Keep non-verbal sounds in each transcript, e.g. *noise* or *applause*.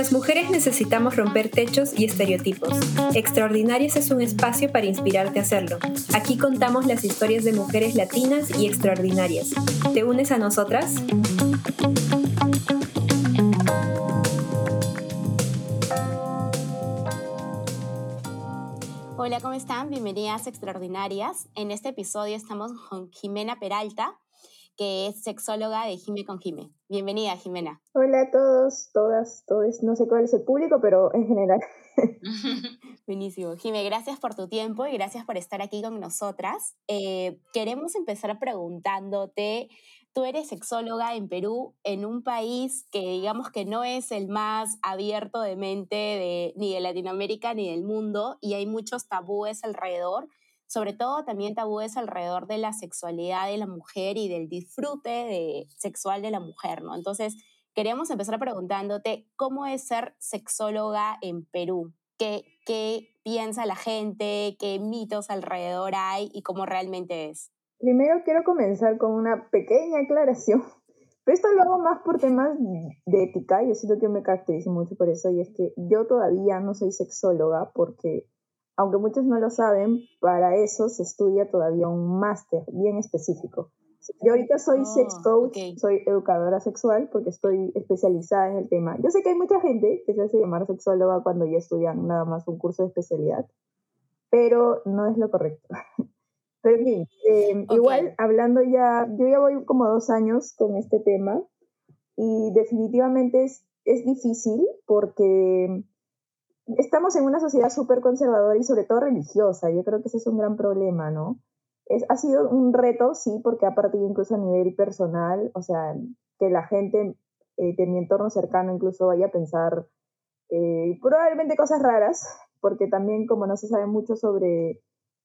Las mujeres necesitamos romper techos y estereotipos. Extraordinarias es un espacio para inspirarte a hacerlo. Aquí contamos las historias de mujeres latinas y extraordinarias. ¿Te unes a nosotras? Hola, ¿cómo están? Bienvenidas Extraordinarias. En este episodio estamos con Jimena Peralta, que es sexóloga de Jime con Jime. Bienvenida, Jimena. Hola a todos, todas, todos. No sé cuál es el público, pero en general. *laughs* Buenísimo. Jime, gracias por tu tiempo y gracias por estar aquí con nosotras. Eh, queremos empezar preguntándote, tú eres sexóloga en Perú, en un país que digamos que no es el más abierto de mente de, ni de Latinoamérica ni del mundo y hay muchos tabúes alrededor sobre todo también tabúes alrededor de la sexualidad de la mujer y del disfrute de, sexual de la mujer, ¿no? Entonces, queríamos empezar preguntándote cómo es ser sexóloga en Perú. ¿Qué, ¿Qué piensa la gente? ¿Qué mitos alrededor hay y cómo realmente es? Primero quiero comenzar con una pequeña aclaración. Pero *laughs* esto lo hago más por temas de ética. Yo siento que me caracterizo mucho por eso. Y es que yo todavía no soy sexóloga porque aunque muchos no lo saben, para eso se estudia todavía un máster bien específico. Yo ahorita soy sex ah, coach, soy educadora sexual porque estoy especializada en el tema. Yo sé que hay mucha gente que se hace llamar sexóloga cuando ya estudian nada más un curso de especialidad, pero no es lo correcto. *laughs* Pero bien, eh, igual hablando ya, yo ya voy como dos años con este tema y definitivamente es, es difícil porque estamos en una sociedad súper conservadora y sobre todo religiosa. Yo creo que ese es un gran problema, ¿no? Es, ha sido un reto, sí, porque ha partido incluso a nivel personal, o sea, que la gente eh, de mi entorno cercano incluso vaya a pensar eh, probablemente cosas raras, porque también como no se sabe mucho sobre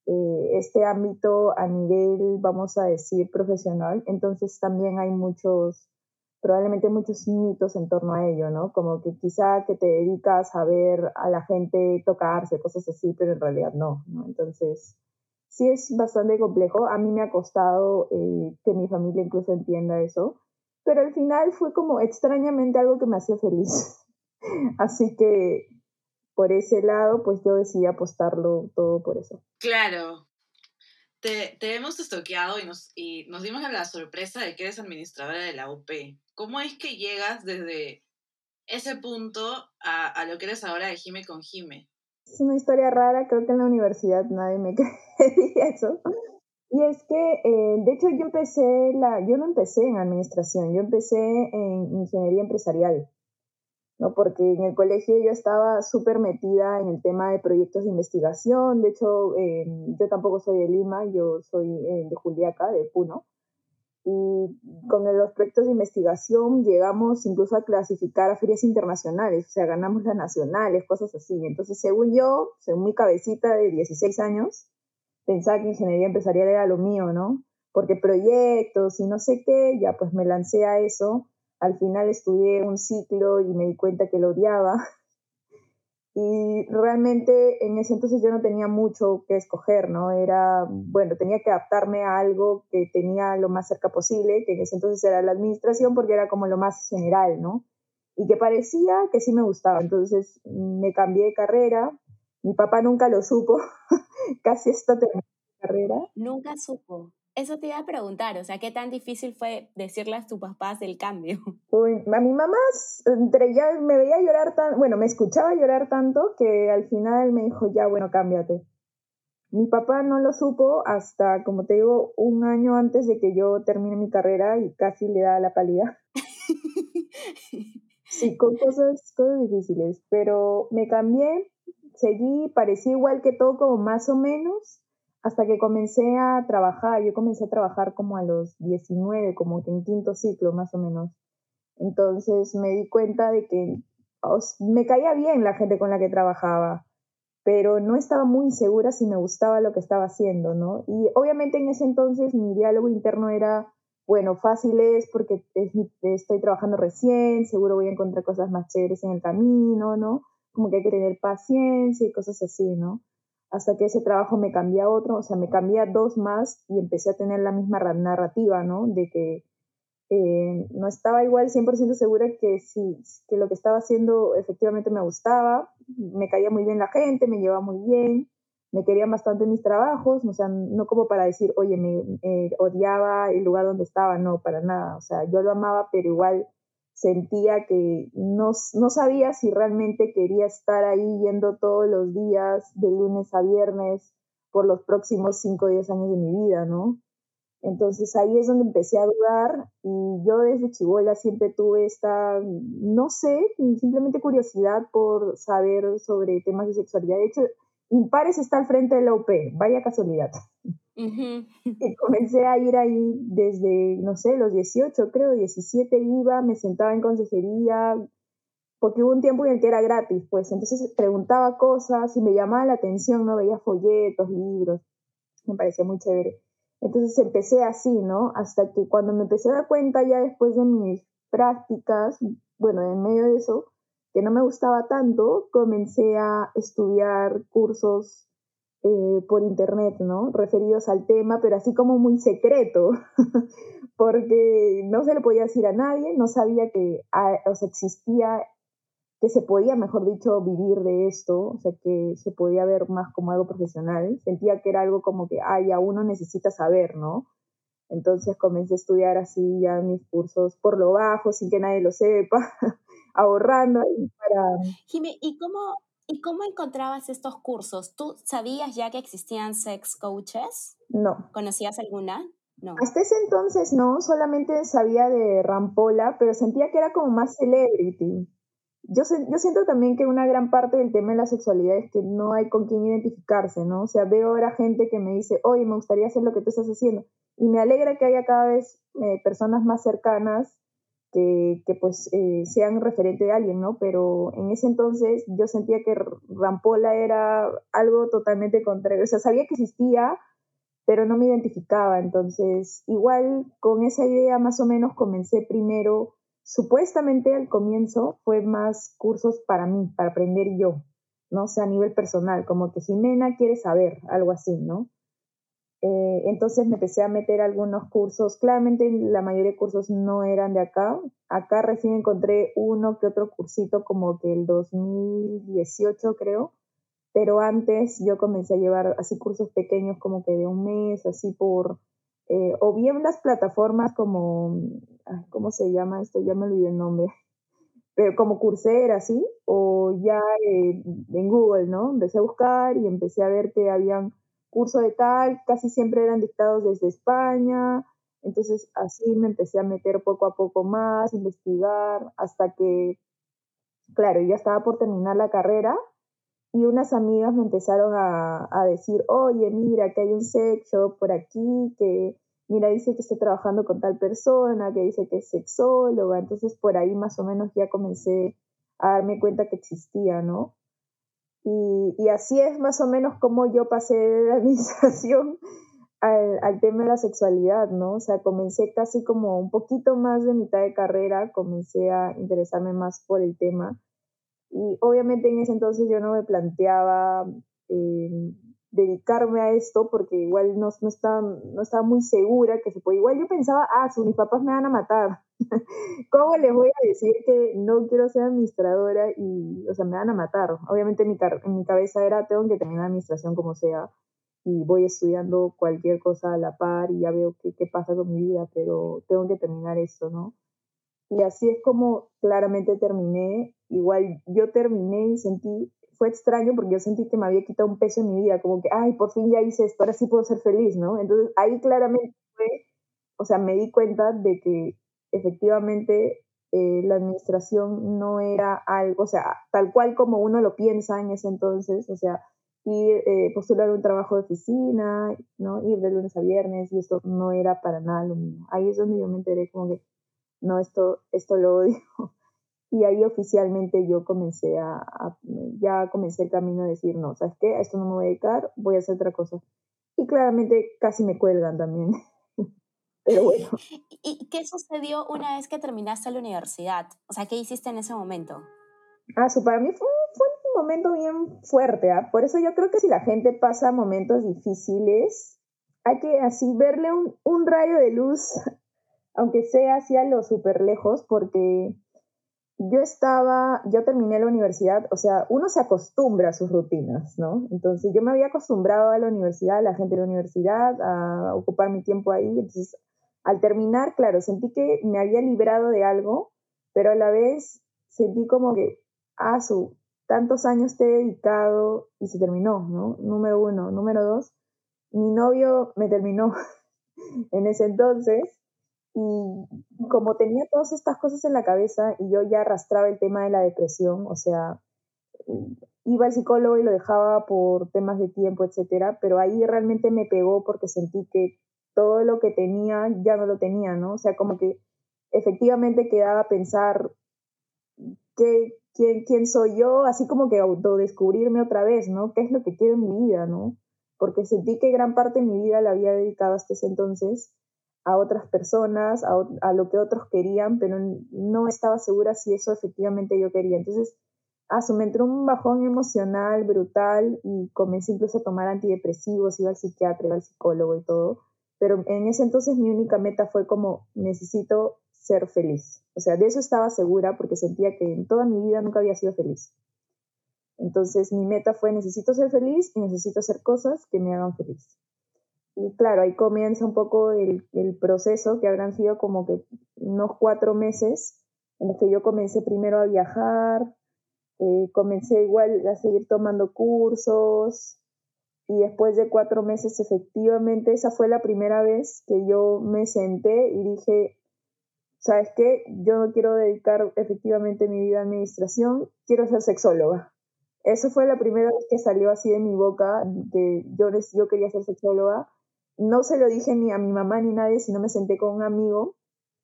eh, este ámbito a nivel, vamos a decir, profesional, entonces también hay muchos probablemente muchos mitos en torno a ello, ¿no? Como que quizá que te dedicas a ver a la gente tocarse, cosas así, pero en realidad no, ¿no? Entonces, sí es bastante complejo. A mí me ha costado eh, que mi familia incluso entienda eso, pero al final fue como extrañamente algo que me hacía feliz. *laughs* así que por ese lado, pues yo decidí apostarlo todo por eso. Claro, te, hemos estoqueado y nos, y nos dimos la sorpresa de que eres administradora de la UP. ¿Cómo es que llegas desde ese punto a, lo que eres ahora de Jime con Jime? Es una historia rara, creo que en la universidad nadie me *laughs* creía eso. Y es que, eh, de hecho, yo empecé, la, yo no empecé en administración, yo empecé en ingeniería empresarial. ¿No? porque en el colegio yo estaba súper metida en el tema de proyectos de investigación, de hecho eh, yo tampoco soy de Lima, yo soy eh, de Juliaca, de Puno, y con los proyectos de investigación llegamos incluso a clasificar a ferias internacionales, o sea, ganamos las nacionales, cosas así. Entonces, según yo, según mi cabecita de 16 años, pensaba que ingeniería empresarial era lo mío, ¿no? Porque proyectos y no sé qué, ya pues me lancé a eso al final estudié un ciclo y me di cuenta que lo odiaba. *laughs* Y realmente en ese entonces yo no tenía mucho que escoger, ¿no? Era, bueno, tenía que adaptarme a algo que tenía lo más cerca posible, que en ese entonces era la administración porque era como lo más general, ¿no? Y que parecía que sí me gustaba. Entonces me cambié de carrera. Mi papá nunca lo supo, *laughs* casi hasta terminé la carrera. Nunca supo. Eso te iba a preguntar, o sea, ¿qué tan difícil fue decirle a tus papás del cambio? *laughs* Uy, a mi mamá entre ya me veía llorar tan, bueno, me escuchaba llorar tanto que al final me dijo, ya, bueno, cámbiate. Mi papá no lo supo hasta, como te digo, un año antes de que yo termine mi carrera y casi le da la calidad. *laughs* sí, con cosas, cosas difíciles, pero me cambié, seguí, parecía igual que todo, como más o menos, hasta que comencé a trabajar, yo comencé a trabajar como a los 19, como que en quinto ciclo más o menos. Entonces me di cuenta de que me caía bien la gente con la que trabajaba, pero no estaba muy segura si me gustaba lo que estaba haciendo, ¿no? Y obviamente en ese entonces mi diálogo interno era, bueno, fácil es porque estoy trabajando recién, seguro voy a encontrar cosas más chéveres en el camino, ¿no? Como que hay que tener paciencia y cosas así, ¿no? Hasta que ese trabajo me cambié a otro, o sea, me cambié a dos más y empecé a tener la misma narrativa, ¿no? De que eh, no estaba igual 100% segura que, si, que lo que estaba haciendo efectivamente me gustaba, me caía muy bien la gente, me llevaba muy bien, me querían bastante mis trabajos, o sea, no como para decir, oye, me odiaba el lugar donde estaba, no, para nada, o sea, yo lo amaba, pero igual sentía que no, no sabía si realmente quería estar ahí yendo todos los días, de lunes a viernes, por los próximos 5 o 10 años de mi vida, ¿no? Entonces ahí es donde empecé a dudar y yo desde Chihuahua siempre tuve esta, no sé, simplemente curiosidad por saber sobre temas de sexualidad. De hecho, Impares está al frente de la UP, vaya casualidad. Y comencé a ir ahí desde, no sé, los 18, creo, 17 iba, me sentaba en consejería, porque hubo un tiempo en el que era gratis, pues entonces preguntaba cosas y me llamaba la atención, ¿no? Veía folletos, libros, me parecía muy chévere. Entonces empecé así, ¿no? Hasta que cuando me empecé a dar cuenta ya después de mis prácticas, bueno, en medio de eso, que no me gustaba tanto, comencé a estudiar cursos eh, por internet, ¿no? Referidos al tema, pero así como muy secreto, *laughs* porque no se lo podía decir a nadie, no sabía que ah, existía que se podía, mejor dicho, vivir de esto, o sea, que se podía ver más como algo profesional. Sentía que era algo como que, ay, ya uno necesita saber, ¿no? Entonces comencé a estudiar así ya mis cursos por lo bajo, sin que nadie lo sepa, *laughs* ahorrando para... ¿y cómo, ¿y cómo encontrabas estos cursos? ¿Tú sabías ya que existían sex coaches? No. ¿Conocías alguna? No. Hasta ese entonces no, solamente sabía de Rampola, pero sentía que era como más celebrity yo, yo siento también que una gran parte del tema de la sexualidad es que no hay con quién identificarse, ¿no? O sea, veo ahora gente que me dice, oye, me gustaría hacer lo que tú estás haciendo. Y me alegra que haya cada vez eh, personas más cercanas que, que pues eh, sean referente de alguien, ¿no? Pero en ese entonces yo sentía que Rampola era algo totalmente contrario. O sea, sabía que existía, pero no me identificaba. Entonces, igual con esa idea más o menos comencé primero Supuestamente al comienzo fue más cursos para mí, para aprender yo, ¿no? O sea, a nivel personal, como que Jimena quiere saber, algo así, ¿no? Eh, entonces me empecé a meter algunos cursos. Claramente la mayoría de cursos no eran de acá. Acá recién encontré uno que otro cursito como que el 2018 creo. Pero antes yo comencé a llevar así cursos pequeños como que de un mes, así por eh, o bien las plataformas como, ¿cómo se llama esto? Ya me olvidé el nombre, *laughs* pero como Coursera, ¿sí? O ya eh, en Google, ¿no? Empecé a buscar y empecé a ver que habían curso de tal, casi siempre eran dictados desde España, entonces así me empecé a meter poco a poco más, investigar, hasta que, claro, ya estaba por terminar la carrera y unas amigas me empezaron a, decir, oye, mira, que hay un sex shop por aquí, que mira, dice que está trabajando con tal persona, que dice que es sexóloga, entonces por ahí más o menos ya comencé a darme cuenta que existía, ¿no? Y, así es más o menos como yo pasé de la *laughs* administración al, al, tema de la sexualidad, ¿no? O sea, comencé casi como un poquito más de mitad de carrera, comencé a interesarme más por el tema y obviamente en ese entonces yo no me planteaba eh, dedicarme a esto porque igual no, no, estaba, no estaba muy segura que se podía. Igual yo pensaba, ah, si mis papás me van a matar. *laughs* ¿Cómo les voy a decir que no quiero ser administradora y, o sea, me van a matar? Obviamente en mi, en mi cabeza era, tengo que terminar administración como sea y voy estudiando cualquier cosa a la par y ya veo qué, qué pasa con mi vida, pero tengo que terminar esto, ¿no? Y así es como claramente terminé igual yo terminé y sentí, fue extraño porque yo sentí que me había quitado un peso en mi vida, como que, ay, por fin ya hice esto, ahora sí puedo ser feliz, ¿no? Entonces ahí claramente fue, o sea, me di cuenta de que efectivamente eh, la administración no era algo, o sea, tal cual como uno lo piensa en ese entonces, o sea, ir, eh, postular un trabajo de oficina, ¿no? Ir de lunes a viernes y esto no era para nada lo mismo. Ahí es donde yo me enteré como que, no, esto, esto lo odio. *laughs* Y ahí oficialmente yo comencé a, ya comencé el camino a decir, no, ¿sabes qué? A esto no me voy a dedicar, voy a hacer otra cosa. Y claramente casi me cuelgan también. *laughs* Pero *laughs* bueno. ¿Y qué sucedió una vez que terminaste la universidad? O sea, ¿qué hiciste en ese momento? Ah, eso para mí fue, fue un momento bien fuerte. ¿ah? Por eso yo creo que si la gente pasa momentos difíciles, hay que así verle un, un rayo de luz *laughs* aunque sea hacia lo súper lejos, porque yo estaba, yo terminé la universidad, o sea, uno se acostumbra a sus rutinas, ¿no? Entonces yo me había acostumbrado a la universidad, a la gente de la universidad, a ocupar mi tiempo ahí. Entonces, al terminar, claro, sentí que me había librado de algo, pero a la vez sentí como que, ah, su, tantos años te he dedicado y se terminó, ¿no? Número uno. Número dos, mi novio me terminó *laughs* en ese entonces y como tenía todas estas cosas en la cabeza y yo ya arrastraba el tema de la depresión, o sea, iba al psicólogo y lo dejaba por temas de tiempo, etcétera, pero ahí realmente me pegó porque sentí que todo lo que tenía ya no lo tenía, ¿no? O sea, como que efectivamente quedaba a pensar qué, quién, quién soy yo, así como que autodescubrirme otra vez, ¿no? ¿Qué es lo que quiero en mi vida, ¿no? Porque sentí que gran parte de mi vida la había dedicado hasta ese entonces a otras personas, a, lo que otros querían, pero no estaba segura si eso efectivamente yo quería. Entonces, ah, me entró un bajón emocional brutal y comencé incluso a tomar antidepresivos, iba al psiquiatra, iba al psicólogo y todo. Pero en ese entonces mi única meta fue como, necesito ser feliz. O sea, de eso estaba segura porque sentía que en toda mi vida nunca había sido feliz. Entonces mi meta fue, necesito ser feliz y necesito hacer cosas que me hagan feliz. Y claro, ahí comienza un poco el, el, proceso, que habrán sido como que unos cuatro meses, en los que yo comencé primero a viajar, eh, comencé igual a seguir tomando cursos, y después de cuatro meses, efectivamente, esa fue la primera vez que yo me senté y dije, ¿sabes qué? Yo no quiero dedicar efectivamente mi vida a administración, quiero ser sexóloga. Eso fue la primera vez que salió así de mi boca, que yo, yo quería ser sexóloga no se lo dije ni a mi mamá ni a nadie, sino me senté con un amigo,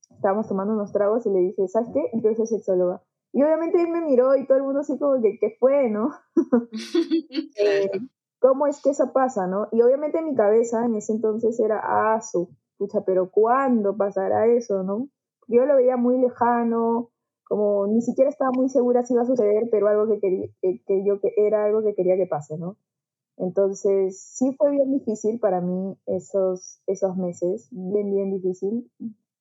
estábamos tomando unos tragos y le dije, ¿sabes qué? Quiero ser sexóloga. Y obviamente él me miró y todo el mundo así como que, ¿qué fue, no? *laughs* *laughs* Eh, ¿Cómo es que eso pasa, no? Y obviamente en mi cabeza en ese entonces era, ah, su, pucha, pero ¿cuándo pasará eso, no? Yo lo veía muy lejano, como ni siquiera estaba muy segura si iba a suceder, pero algo que quería, que yo que era algo que quería que pase, ¿no? Entonces, sí fue bien difícil para mí esos, esos meses, bien, bien difícil,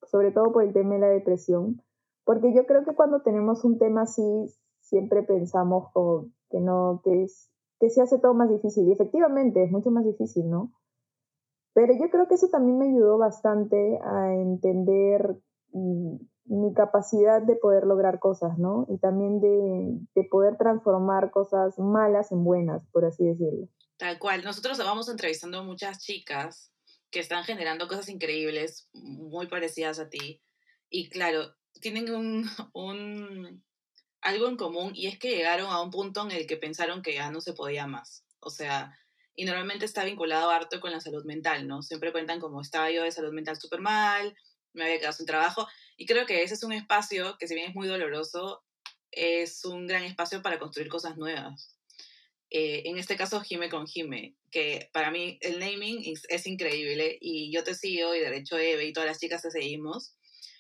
sobre todo por el tema de la depresión, porque yo creo que cuando tenemos un tema así, siempre pensamos que no, que, es, que se hace todo más difícil, y efectivamente es mucho más difícil, ¿no? Pero yo creo que eso también me ayudó bastante a entender mm, mi capacidad de poder lograr cosas, ¿no? Y también de, de poder transformar cosas malas en buenas, por así decirlo. Tal cual. Nosotros vamos entrevistando a muchas chicas que están generando cosas increíbles, muy parecidas a ti. Y claro, tienen un, un, algo en común y es que llegaron a un punto en el que pensaron que ya no se podía más. O sea, y normalmente está vinculado harto con la salud mental, ¿no? Siempre cuentan como estaba yo de salud mental súper mal, me había quedado sin trabajo. Y creo que ese es un espacio que si bien es muy doloroso, es un gran espacio para construir cosas nuevas. Eh, en este caso Jime con Jime, que para mí el naming es, increíble y yo te sigo y de hecho Eve y todas las chicas te seguimos.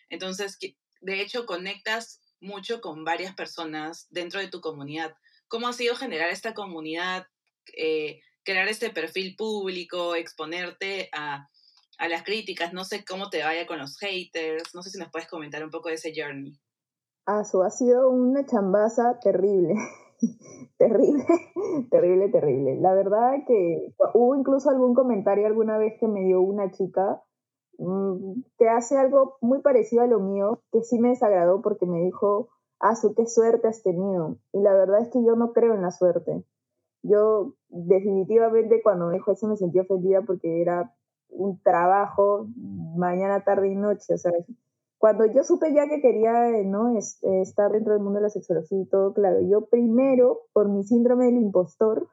Entonces, de hecho, conectas mucho con varias personas dentro de tu comunidad. ¿Cómo ha sido generar esta comunidad, eh, crear este perfil público, exponerte a, las críticas? No sé cómo te vaya con los haters, no sé si nos puedes comentar un poco de ese journey. Ah, eso ha sido una chambaza terrible. *laughs* terrible, *laughs* terrible, terrible. La verdad que hubo incluso algún comentario alguna vez que me dio una chica que hace algo muy parecido a lo mío, que sí me desagradó porque me dijo, su qué suerte has tenido. Y la verdad es que yo no creo en la suerte. Yo definitivamente cuando me dijo eso me sentí ofendida porque era un trabajo mañana, tarde y noche. O sea, cuando yo supe ya que quería eh, ¿no? Eh, estar dentro del mundo de la sexología y todo, claro, yo primero, por mi síndrome del impostor,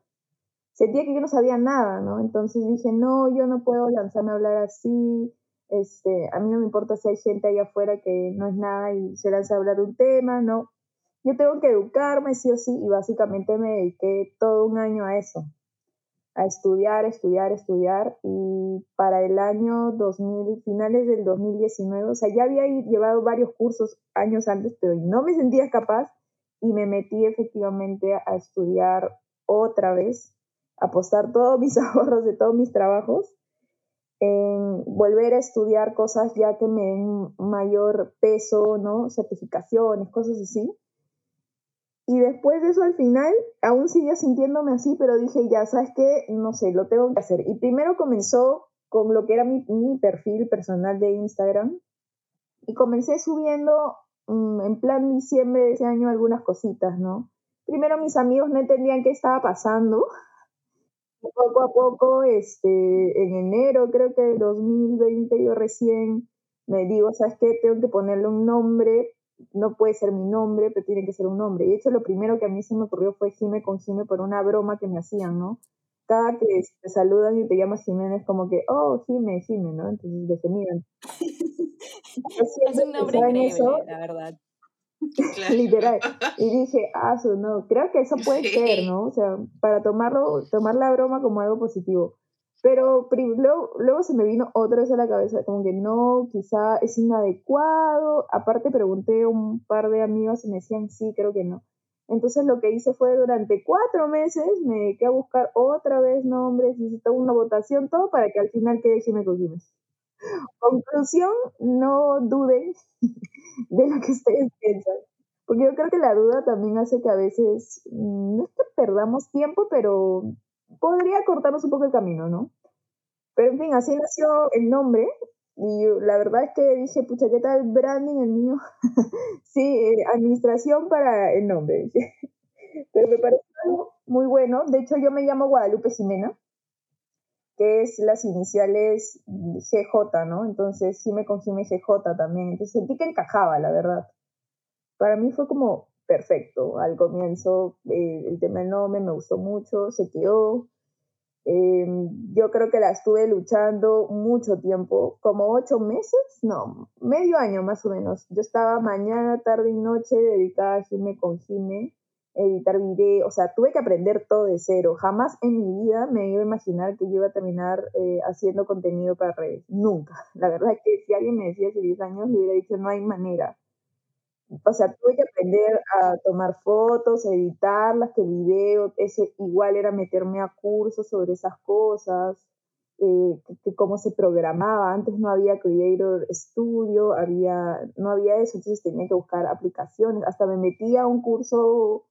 sentía que yo no sabía nada, ¿no? Entonces dije, no, yo no puedo lanzarme a hablar así, este, a mí no me importa si hay gente allá afuera que no es nada y se lanza a hablar un tema, ¿no? Yo tengo que educarme sí o sí y básicamente me dediqué todo un año a eso a estudiar, estudiar, estudiar y para el año 2000, finales del 2019, o sea, ya había llevado varios cursos años antes, pero no me sentía capaz y me metí efectivamente a estudiar otra vez, apostar todos mis *laughs* ahorros de todos mis trabajos en volver a estudiar cosas ya que me den mayor peso, ¿no? Certificaciones, cosas así. Y después de eso, al final, aún seguía sintiéndome así, pero dije, ya, ¿sabes qué? No sé, lo tengo que hacer. Y primero comenzó con lo que era mi, mi perfil personal de Instagram. Y comencé subiendo mm, en plan diciembre de ese año algunas cositas, ¿no? Primero mis amigos no entendían qué estaba pasando. Poco a poco, este, en enero creo que de 2020 yo recién me digo, ¿sabes qué? Tengo que ponerle un nombre no puede ser mi nombre, pero tiene que ser un nombre. Y de hecho lo primero que a mí se me ocurrió fue Jime con Jime por una broma que me hacían, ¿no? Cada que te saludan y te llamas Jiménez, como que, oh, Jime, Jime, ¿no? Entonces dije, miren. *laughs* es un nombre increíble, la verdad. *laughs* Literal. *laughs* Y dije, ah, no, creo que eso puede ser, ¿no? O sea, para tomarlo, tomar la broma como algo positivo. Pero luego, luego, se me vino otra vez a la cabeza, como que no, quizá es inadecuado. Aparte pregunté a un par de amigos y me decían sí, creo que no. Entonces lo que hice fue durante cuatro meses me dediqué a buscar otra vez nombres, hice toda una votación, todo para que al final quede Jimé con Conclusión, no duden *laughs* de lo que ustedes piensan. Porque yo creo que la duda también hace que a veces, mm, no es que perdamos tiempo, pero podría cortarnos un poco el camino, ¿no? Pero en fin, así nació el nombre. Y la verdad es que dije, pucha, ¿qué tal branding el mío? *laughs* sí, eh, administración para el nombre. *laughs* Pero me pareció muy bueno. De hecho, yo me llamo Guadalupe Jimena, que es las iniciales GJ, ¿no? Entonces sí me consume GJ también. Entonces sentí que encajaba, la verdad. Para mí fue como perfecto. Al comienzo eh, el tema del nombre me gustó mucho, se quedó. Em, yo creo que la estuve luchando mucho tiempo, como ocho meses, no, medio año más o menos. Yo estaba mañana, tarde y noche dedicada a Jime con Jime, editar video, o sea, tuve que aprender todo de cero. Jamás en mi vida me iba a imaginar que yo iba a terminar eh, haciendo contenido para redes. Nunca. La verdad es que si alguien me decía hace 10 años, le hubiera dicho, no hay manera o sea, tuve que aprender a tomar fotos, editarlas, que video, eso igual era meterme a cursos sobre esas cosas, eh, que, cómo se programaba. Antes no había Creator Studio, había, no había eso, entonces tenía que buscar aplicaciones. Hasta me metí a un curso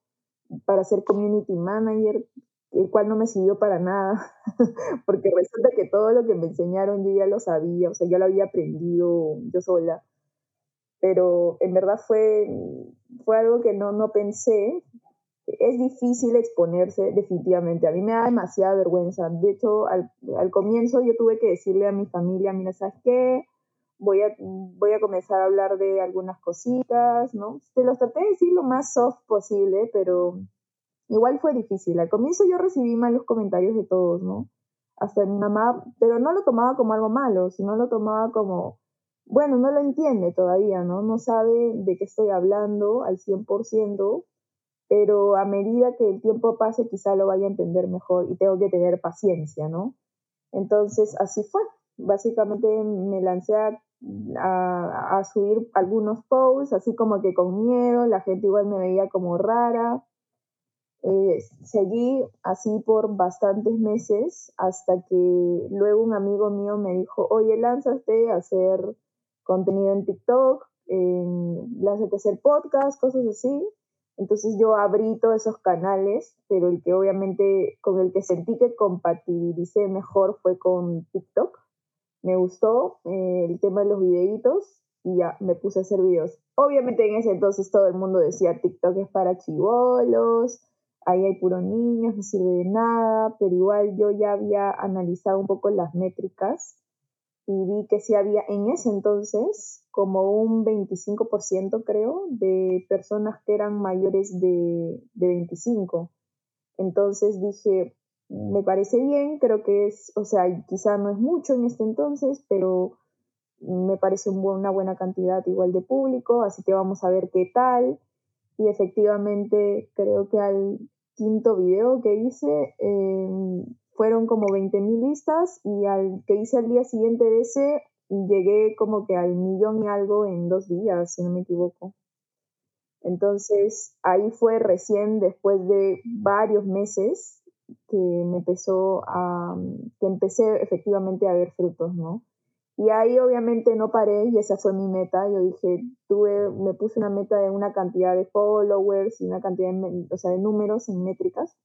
para ser community manager, el cual no me sirvió para nada, *laughs* porque resulta que todo lo que me enseñaron yo ya lo sabía, o sea, yo lo había aprendido yo sola pero en verdad fue, fue algo que no, no pensé. Es difícil exponerse definitivamente. A mí me da demasiada vergüenza. De hecho, al, al comienzo yo tuve que decirle a mi familia, mira, ¿sabes qué? Voy a, voy a comenzar a hablar de algunas cositas, ¿no? Te los traté de decir lo más soft posible, pero igual fue difícil. Al comienzo yo recibí malos comentarios de todos, ¿no? Hasta mi mamá, pero no lo tomaba como algo malo, sino lo tomaba como, bueno, no lo entiende todavía, ¿no? No sabe de qué estoy hablando al 100%, pero a medida que el tiempo pase quizá lo vaya a entender mejor y tengo que tener paciencia, ¿no? Entonces, así fue. Básicamente me lancé a, subir algunos posts, así como que con miedo, la gente igual me veía como rara. Eh, seguí así por bastantes meses hasta que luego un amigo mío me dijo, oye, lánzate a hacer contenido en TikTok, en las de hacer podcast, cosas así. Entonces yo abrí todos esos canales, pero el que obviamente con el que sentí que compatibilicé mejor fue con TikTok. Me gustó eh, el tema de los videitos y ya me puse a hacer videos. Obviamente en ese entonces todo el mundo decía TikTok es para chivolos, ahí hay puro niños, no sirve de nada, pero igual yo ya había analizado un poco las métricas y vi que sí había en ese entonces como un 25% creo de personas que eran mayores de, de 25. Entonces dije, me parece bien, creo que es, o sea, quizá no es mucho en este entonces, pero me parece una buena cantidad igual de público, así que vamos a ver qué tal. Y efectivamente creo que al quinto video que hice, eh, fueron como 20.000 vistas y al que hice al día siguiente de ese llegué como que al millón y algo en dos días, si no me equivoco. Entonces ahí fue recién después de varios meses que me empezó a, que empecé efectivamente a ver frutos, ¿no? Y ahí obviamente no paré y esa fue mi meta. Yo dije, tuve, me puse una meta de una cantidad de followers y una cantidad de, o sea, de números en métricas.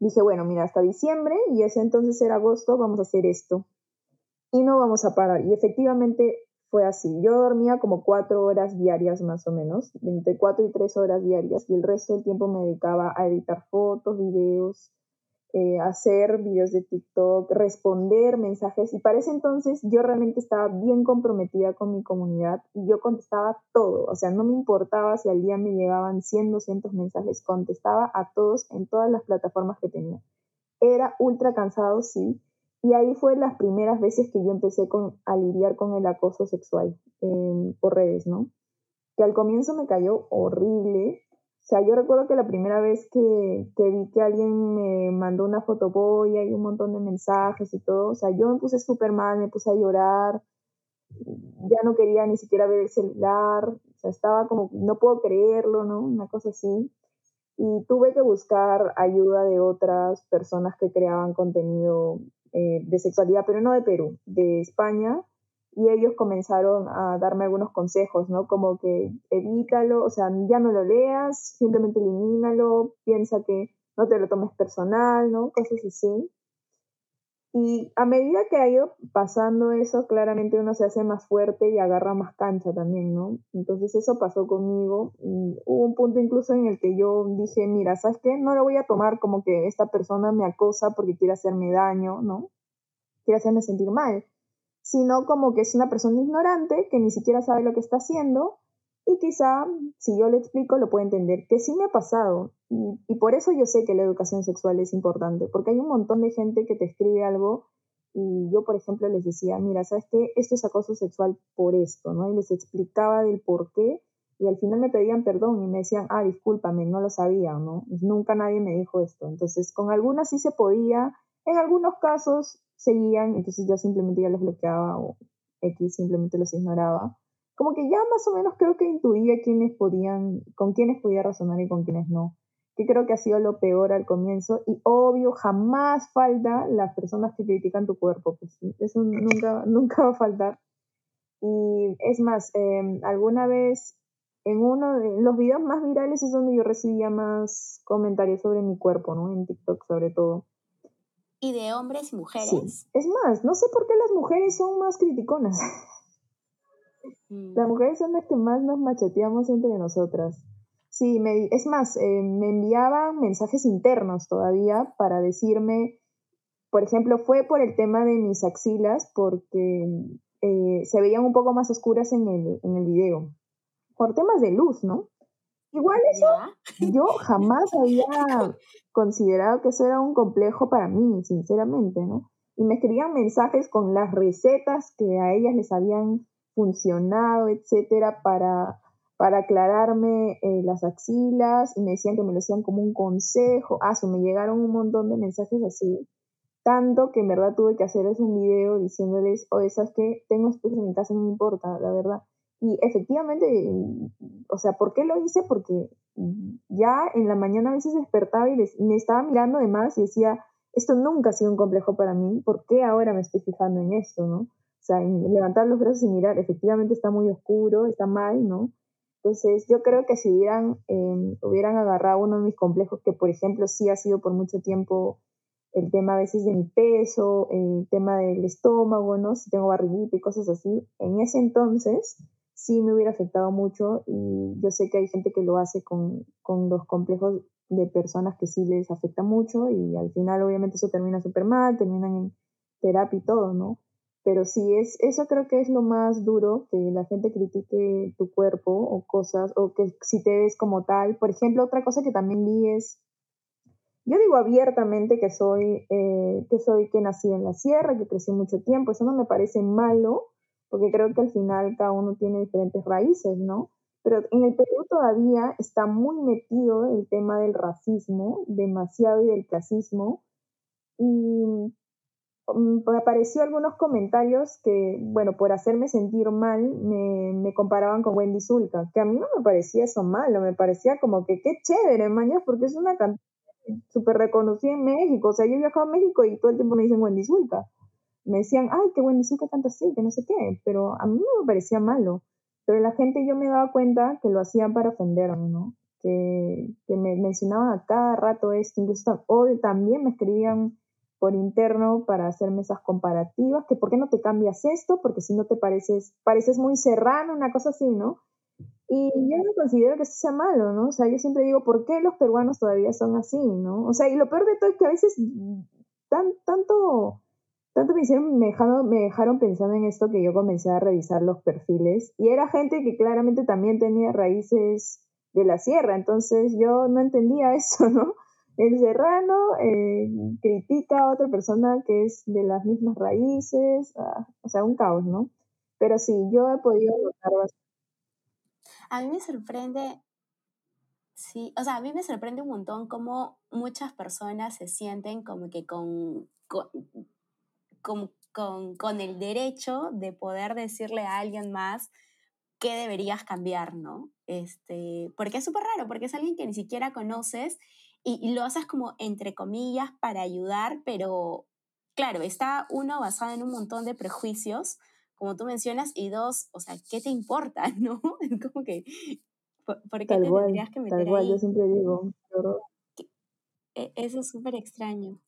Dije, bueno, mira, hasta diciembre y ese entonces era agosto, vamos a hacer esto. Y no vamos a parar. Y efectivamente fue así. Yo dormía como cuatro horas diarias más o menos, entre cuatro y tres horas diarias y el resto del tiempo me dedicaba a editar fotos, videos, eh, hacer videos de TikTok, responder mensajes. Y para ese entonces yo realmente estaba bien comprometida con mi comunidad y yo contestaba todo. O sea, no me importaba si al día me llegaban 100, 200 mensajes, contestaba a todos en todas las plataformas que tenía. Era ultra cansado, sí. Y ahí fue las primeras veces que yo empecé con, a lidiar con el acoso sexual eh, por redes, ¿no? Que al comienzo me cayó horrible, o sea, yo recuerdo que la primera vez que, que vi que alguien me mandó una fotoboya y un montón de mensajes y todo, o sea, yo me puse súper mal, me puse a llorar, ya no quería ni siquiera ver el celular, o sea, estaba como, no puedo creerlo, ¿no? Una cosa así. Y tuve que buscar ayuda de otras personas que creaban contenido eh, de sexualidad, pero no de Perú, de España, y ellos comenzaron a darme algunos consejos, ¿no? Como que evítalo, o sea, ya no lo leas, simplemente elimínalo, piensa que no te lo tomes personal, ¿no? Cosas así. Y a medida que ha ido pasando eso, claramente uno se hace más fuerte y agarra más cancha también, ¿no? Entonces eso pasó conmigo. Y hubo un punto incluso en el que yo dije, mira, ¿sabes qué? No lo voy a tomar como que esta persona me acosa porque quiere hacerme daño, ¿no? Quiere hacerme sentir mal sino como que es una persona ignorante que ni siquiera sabe lo que está haciendo y quizá si yo le explico lo puede entender, que sí me ha pasado y, por eso yo sé que la educación sexual es importante, porque hay un montón de gente que te escribe algo y yo, por ejemplo, les decía, mira, ¿sabes qué? Esto es acoso sexual por esto, ¿no? Y les explicaba del por qué y al final me pedían perdón y me decían, ah, discúlpame, no lo sabía, ¿no? Nunca nadie me dijo esto. Entonces, con algunas sí se podía, en algunos casos seguían, entonces yo simplemente ya los bloqueaba o X simplemente los ignoraba. Como que ya más o menos creo que intuía quiénes podían, con quiénes podía razonar y con quiénes no. Que creo que ha sido lo peor al comienzo. Y obvio, jamás falta las personas que critican tu cuerpo. Pues eso nunca, *laughs* nunca va a faltar. Y es más, em, alguna vez en uno de los videos más virales es donde yo recibía más comentarios sobre mi cuerpo, ¿no? En TikTok sobre todo y de hombres y mujeres. Es más, no sé por qué las mujeres son más criticonas. *laughs* Mm. Las mujeres son las que más nos macheteamos entre nosotras. Sí, me, es más, eh, me enviaban mensajes internos todavía para decirme, por ejemplo, fue por el tema de mis axilas, porque eh, se veían un poco más oscuras en el, en el video. Por temas de luz, ¿no? Igual eso, yo jamás había considerado que eso era un complejo para mí, sinceramente, ¿no? Y me escribían mensajes con las recetas que a ellas les habían funcionado, etcétera, para, para aclararme eh, las axilas y me decían que me lo hacían como un consejo. Ah, me llegaron un montón de mensajes así. Tanto que en verdad tuve que hacerles un video diciéndoles, oye, ¿sabes qué? Tengo esposo en mi casa, no me importa, la verdad. Y efectivamente, o sea, ¿por qué lo hice? Porque ya en la mañana a veces despertaba y me estaba mirando de más y decía, esto nunca ha sido un complejo para mí, ¿por qué ahora me estoy fijando en esto, no? Sea, levantar los brazos y mirar, efectivamente está muy oscuro, está mal, ¿no? Entonces, yo creo que si hubieran, em, hubieran agarrado uno de mis complejos, que por ejemplo sí ha sido por mucho tiempo el tema a veces de mi peso, el tema del estómago, ¿no? Si tengo barriguita y cosas así, en ese entonces sí me hubiera afectado mucho y yo sé que hay gente que lo hace con, con los complejos de personas que sí les afecta mucho y al final obviamente eso termina súper mal, terminan en terapia y todo, ¿no? Pero sí, es, eso creo que es lo más duro, que la gente critique tu cuerpo o cosas, o que si te ves como tal. Por ejemplo, otra cosa que también vi es, yo digo abiertamente que soy, eh, que soy que nací en la sierra, que crecí mucho tiempo, eso no me parece malo, porque creo que al final cada uno tiene diferentes raíces, ¿no? Pero en el Perú todavía está muy metido el tema del racismo, demasiado y del clasismo. Y me apareció algunos comentarios que, bueno, por hacerme sentir mal, me, me, comparaban con Wendy Zulka, que a mí no me parecía eso malo, me parecía como que qué chévere, mañas, porque es una cantante súper reconocida en México. O sea, yo he viajado a México y todo el tiempo me dicen Wendy Zulka. Me decían, ay, qué Wendy Zulka canta así, que no sé qué. Pero a mí no me parecía malo. Pero la gente yo me daba cuenta que lo hacían para ofenderme, ¿no? Que, que me mencionaban a cada rato esto. Incluso o también me escribían por interno para hacerme esas comparativas, que por qué no te cambias esto, porque si no te pareces, pareces muy serrano, una cosa así, ¿no? Y yo no considero que eso sea malo, ¿no? O sea, yo siempre digo, ¿por qué los peruanos todavía son así, ¿no? O sea, y lo peor de todo es que a veces tan, tanto, tanto me hicieron, me dejaron, me dejaron pensando en esto que yo comencé a revisar los perfiles y era gente que claramente también tenía raíces de la sierra, entonces yo no entendía *laughs* eso, ¿no? El serrano eh, critica a otra persona que es de las mismas raíces, ah, o sea, un caos, ¿no? Pero sí, yo he podido notar a mí me sorprende, sí, o sea, a mí me sorprende un montón cómo muchas personas se sienten como que con, con, con, el derecho de poder decirle a alguien más qué deberías cambiar, ¿no? Este, porque es súper raro, porque es alguien que ni siquiera conoces y, y, lo haces como entre comillas para ayudar, pero claro, está uno basado en un montón de prejuicios como tú mencionas, y dos, o sea, ¿qué te importa, *laughs* no? Como que, ¿por, qué te tendrías que meter tal cual, yo siempre digo, e, Eso es súper extraño.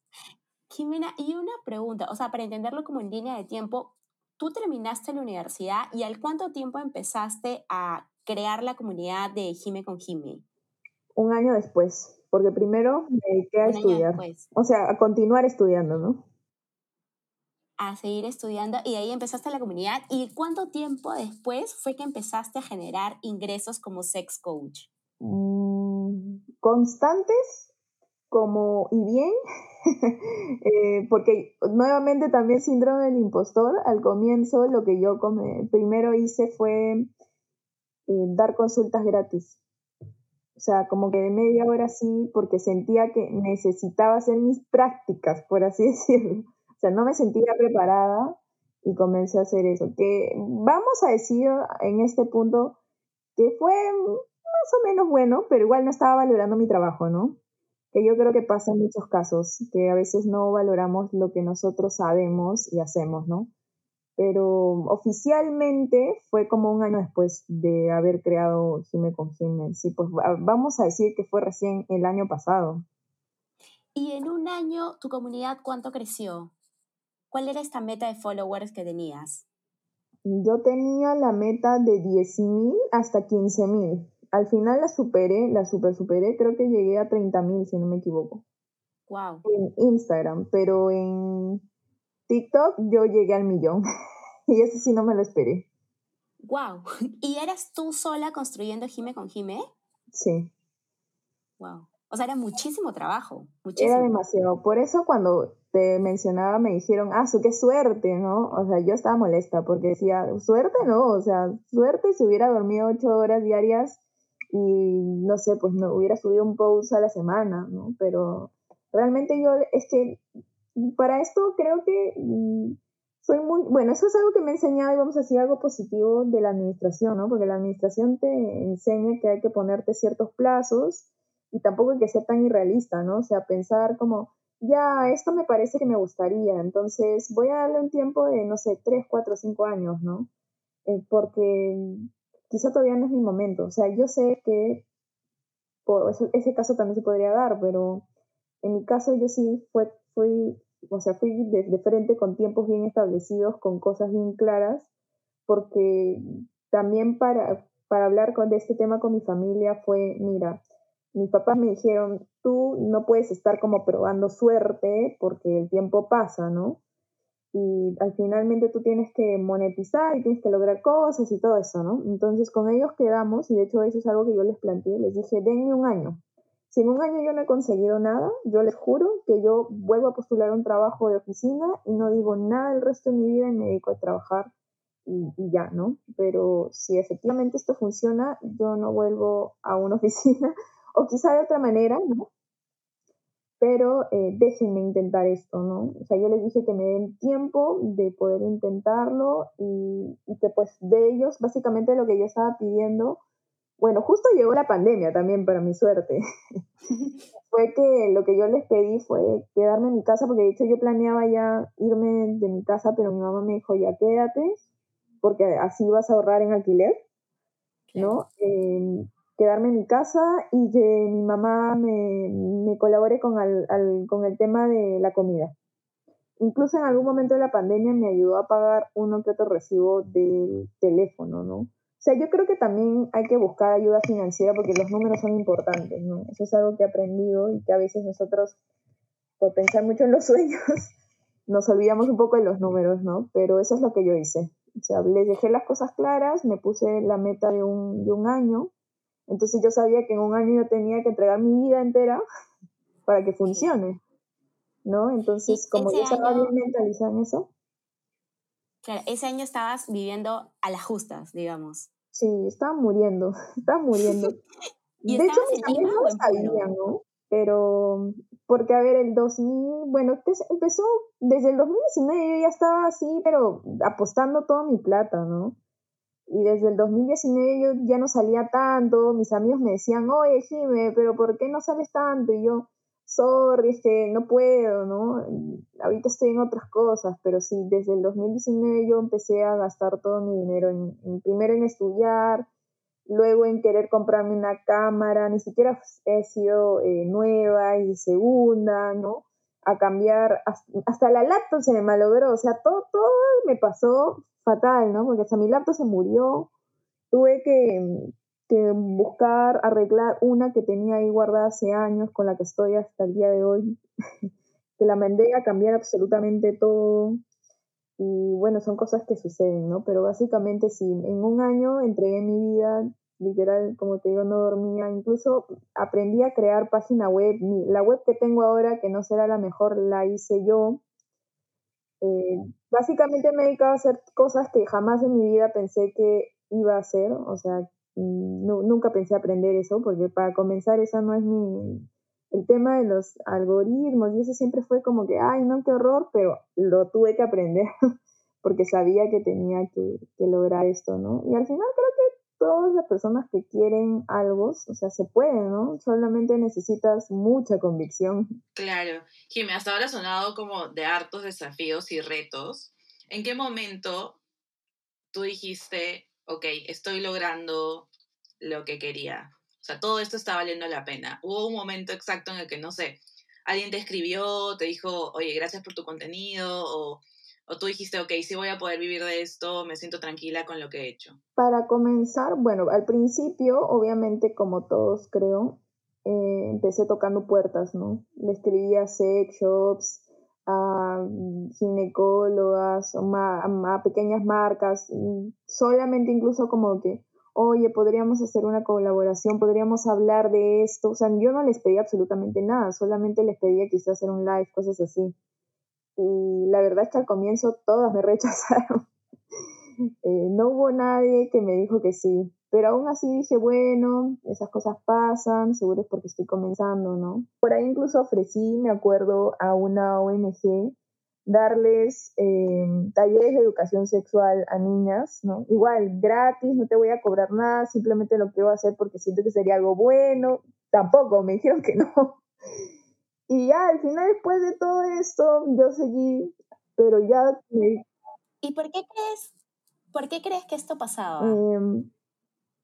Jimena, y una pregunta, o sea, para entenderlo como en línea de tiempo, tú terminaste la universidad y al cuánto tiempo empezaste a crear la comunidad de Jime con Jime? Un año después, porque primero me dediqué a estudiar. O sea, a continuar estudiando, ¿no? a seguir estudiando y de ahí empezaste la comunidad. ¿Y cuánto tiempo después fue que empezaste a generar ingresos como sex coach? Mm, constantes como y bien, *laughs* eh, porque nuevamente también síndrome del impostor. Al comienzo lo que yo primero hice fue eh, dar consultas gratis. O sea, como que de media hora sí, porque sentía que necesitaba hacer mis prácticas, por así *laughs* decirlo. O sea, no me sentía preparada y comencé a hacer eso. Que vamos a decir en este punto que fue más o menos bueno, pero igual no estaba valorando mi trabajo, ¿no? Que yo creo que pasa en muchos casos, que a veces no valoramos lo que nosotros sabemos y hacemos, ¿no? Pero oficialmente fue como un año después de haber creado Sume con Sí, pues vamos a decir que fue recién el año pasado. Y en un año, ¿tu comunidad cuánto creció? ¿Cuál era esta meta de followers que tenías? Yo tenía la meta de 10.000 hasta 15.000. Al final la superé, la super superé, creo que llegué a 30.000 si no me equivoco. Wow. En Instagram, pero en TikTok yo llegué al millón. *laughs* y eso sí no me lo esperé. Wow. *laughs* ¿Y eras tú sola construyendo Jime con Jime? Sí. Wow. O sea, era muchísimo trabajo. Muchísimo. Era demasiado. Por eso cuando te mencionaba me dijeron, ah, su qué suerte, ¿no? O sea, yo estaba molesta porque decía, suerte no, o sea, suerte si hubiera dormido ocho horas diarias y no sé, pues no hubiera subido un post a la semana, ¿no? Pero realmente yo, es que para esto creo que mm, soy muy, bueno, eso es algo que me ha enseñado y vamos a decir algo positivo de la administración, ¿no? Porque la administración te enseña que hay que ponerte ciertos plazos y tampoco hay que ser tan irrealista, ¿no? O sea, pensar como, ya, esto me parece que me gustaría, entonces voy a darle un tiempo de, no sé, 3, 4, 5 años, ¿no? Eh, porque quizá todavía no es mi momento, o sea, yo sé que ese, caso también se podría dar, pero en mi caso yo sí fue, fui, o sea, fui de, frente con tiempos bien establecidos, con cosas bien claras, porque también para, para hablar con, de este tema con mi familia fue, mira, mis papás me dijeron, tú no puedes estar como probando suerte porque el tiempo pasa, ¿no? Y al finalmente tú tienes que monetizar y tienes que lograr cosas y todo eso, ¿no? Entonces con ellos quedamos, y de hecho eso es algo que yo les planteé, les dije, denme un año. Si en un año yo no he conseguido nada, yo les juro que yo vuelvo a postular un trabajo de oficina y no digo nada el resto de mi vida y me dedico a trabajar y, y, ya, ¿no? Pero si efectivamente esto funciona, yo no vuelvo a una *laughs* oficina o quizá de otra manera, ¿no? Pero eh, déjenme intentar esto, ¿no? O sea, yo les dije que me den tiempo de poder intentarlo y, que pues de ellos, básicamente lo que yo estaba pidiendo bueno, justo llegó la pandemia también para mi suerte. *laughs* fue que lo que yo les pedí fue quedarme en mi casa, porque de hecho yo planeaba ya irme de mi casa, pero mi mamá me dijo, ya quédate, porque así vas a ahorrar en alquiler, ¿no? Eh, quedarme en mi casa y que mi mamá me, me colabore con, con el tema de la comida. Incluso en algún momento de la pandemia me ayudó a pagar uno que otro recibo del teléfono, ¿no? O sea, yo creo que también hay que buscar ayuda financiera porque los números son importantes, ¿no? Eso es algo que he aprendido y que a veces nosotros, por pensar mucho en los *laughs* sueños, nos olvidamos un poco de los números, ¿no? Pero eso es lo que yo hice. O sea, les dejé las cosas claras, me puse la meta de un, de un año, entonces yo sabía que en un año yo tenía que entregar mi vida entera *laughs* para que funcione, ¿no? Entonces, como yo estaba bien mentalizada en eso, Claro, ese año estabas viviendo a las justas, digamos. Sí, estaba muriendo, *laughs* estaba muriendo. *laughs* de hecho, mis amigos no sabían, ¿no? Pero, porque a ver, el 2000, bueno, empezó desde el 2019, yo ya estaba así, pero apostando toda mi plata, ¿no? Y desde el 2019 yo ya no salía tanto, mis amigos me decían, oye, Jime, pero ¿por qué no sales tanto? Y yo, sorry, es que no puedo, ¿no? Ahorita estoy en otras cosas, pero sí, desde el 2019 yo empecé a gastar todo mi dinero, en, primero en estudiar, luego en querer comprarme una cámara, ni siquiera he sido eh, nueva y segunda, ¿no? A cambiar, hasta, la laptop se me malogró, o sea, todo, todo me pasó fatal, ¿no? Porque hasta mi laptop se murió, tuve que, que buscar arreglar una que tenía ahí guardada hace años, con la que estoy hasta el día de hoy, *laughs* que la mandé a cambiar absolutamente todo. Y bueno, son cosas que suceden, ¿no? Pero básicamente sí, en un año entregué mi vida, literal, como te digo, no dormía, incluso aprendí a crear página web. la web que tengo ahora, que no será la mejor, la hice yo. Eh, básicamente me he dedicado a hacer cosas que jamás en mi vida pensé que iba a hacer, o sea, nunca pensé aprender eso, porque para comenzar esa no es mi... El tema de los algoritmos y eso siempre fue como que, ay, no, qué horror, pero lo tuve que aprender *laughs* porque sabía que tenía que, lograr esto, ¿no? Y al final creo que todas las personas que quieren algo, o sea, se pueden, ¿no? Solamente necesitas mucha convicción. Claro. Jimmy, hasta ahora sonado como de hartos desafíos y retos. ¿En qué momento tú dijiste, ok, estoy logrando lo que quería. O sea, todo esto está valiendo la pena. Hubo un momento exacto en el que, no sé, alguien te escribió, te dijo, oye, gracias por tu contenido, o, o tú dijiste, ok, sí voy a poder vivir de esto, me siento tranquila con lo que he hecho. Para comenzar, bueno, al principio, obviamente, como todos creo, eh, empecé tocando puertas, ¿no? Le escribía sex shops, a ginecólogas, a, pequeñas marcas, solamente incluso como que, oye, podríamos hacer una colaboración, podríamos hablar de esto. O sea, yo no les pedía absolutamente nada, solamente les pedía quizás hacer un live, cosas así. Y la verdad es que al comienzo todas me *laughs* rechazaron. Eh, no hubo nadie que me dijo que sí. Pero aún así dije, bueno, esas cosas pasan, seguro es porque estoy comenzando, ¿no? Por ahí incluso ofrecí, me acuerdo, a una ONG darles em, talleres de educación sexual a niñas, ¿no? Igual, gratis, no te voy a cobrar nada, simplemente lo quiero hacer porque siento que sería algo bueno. Tampoco, me dijeron que *laughs* no. Y ya, al final, después de todo esto, yo seguí, pero ya... ¿Y por qué crees, por qué crees que esto pasaba? Em,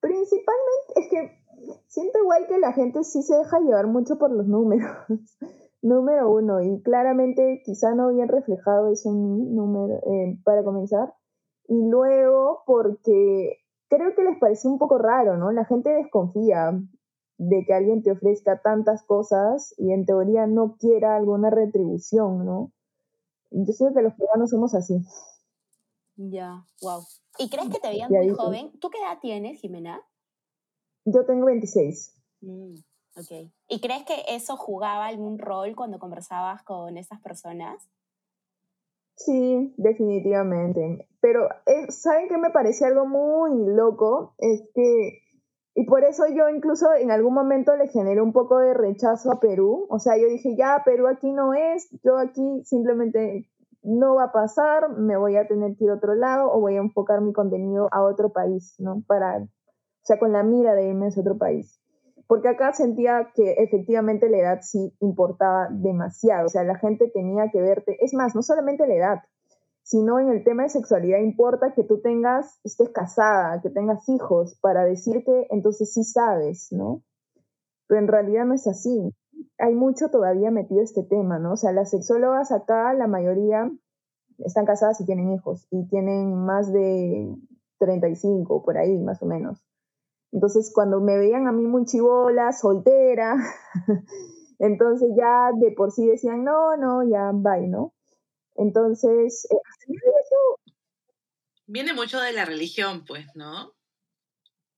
Principalmente es que siento igual que la gente sí se deja llevar mucho por los números. *laughs* número uno, y claramente quizá no bien reflejado en mí, número, eh, para comenzar. Y luego porque creo que les pareció un poco raro, ¿no? La gente desconfía de que alguien te ofrezca tantas cosas y en teoría no quiera alguna retribución, ¿no? Yo siento que los peruanos somos así. Ya, wow. ¿Y crees que te veían muy joven? ¿Tú qué edad tienes, Jimena? Yo tengo 26. Mm, ok. ¿Y crees que eso jugaba algún rol cuando conversabas con esas personas? Sí, definitivamente. Pero, eh, ¿saben qué me parece algo muy loco? Es que, y por eso yo incluso en algún momento le generé un poco de rechazo a Perú. O sea, yo dije, ya, Perú aquí no es, yo aquí simplemente no va a pasar, me voy a tener que ir a otro lado o voy a enfocar mi contenido a otro país, ¿no? Para, o sea, con la mira de irme a ese otro país. Porque acá sentía que efectivamente la edad sí importaba demasiado, o sea, la gente tenía que verte, es más, no solamente la edad, sino en el tema de sexualidad importa que tú tengas, estés casada, que tengas hijos, para decir que entonces sí sabes, ¿no? Pero en realidad no es así. Hay mucho todavía metido este tema, ¿no? O sea, las sexólogas acá, la mayoría están casadas y tienen hijos, y tienen más de 35, por ahí, más o menos. Entonces, cuando me veían a mí muy chivola, soltera, *laughs* entonces ya de por sí decían, no, no, ya, bye, ¿no? Entonces, eh, Viene mucho de la religión, pues, ¿no?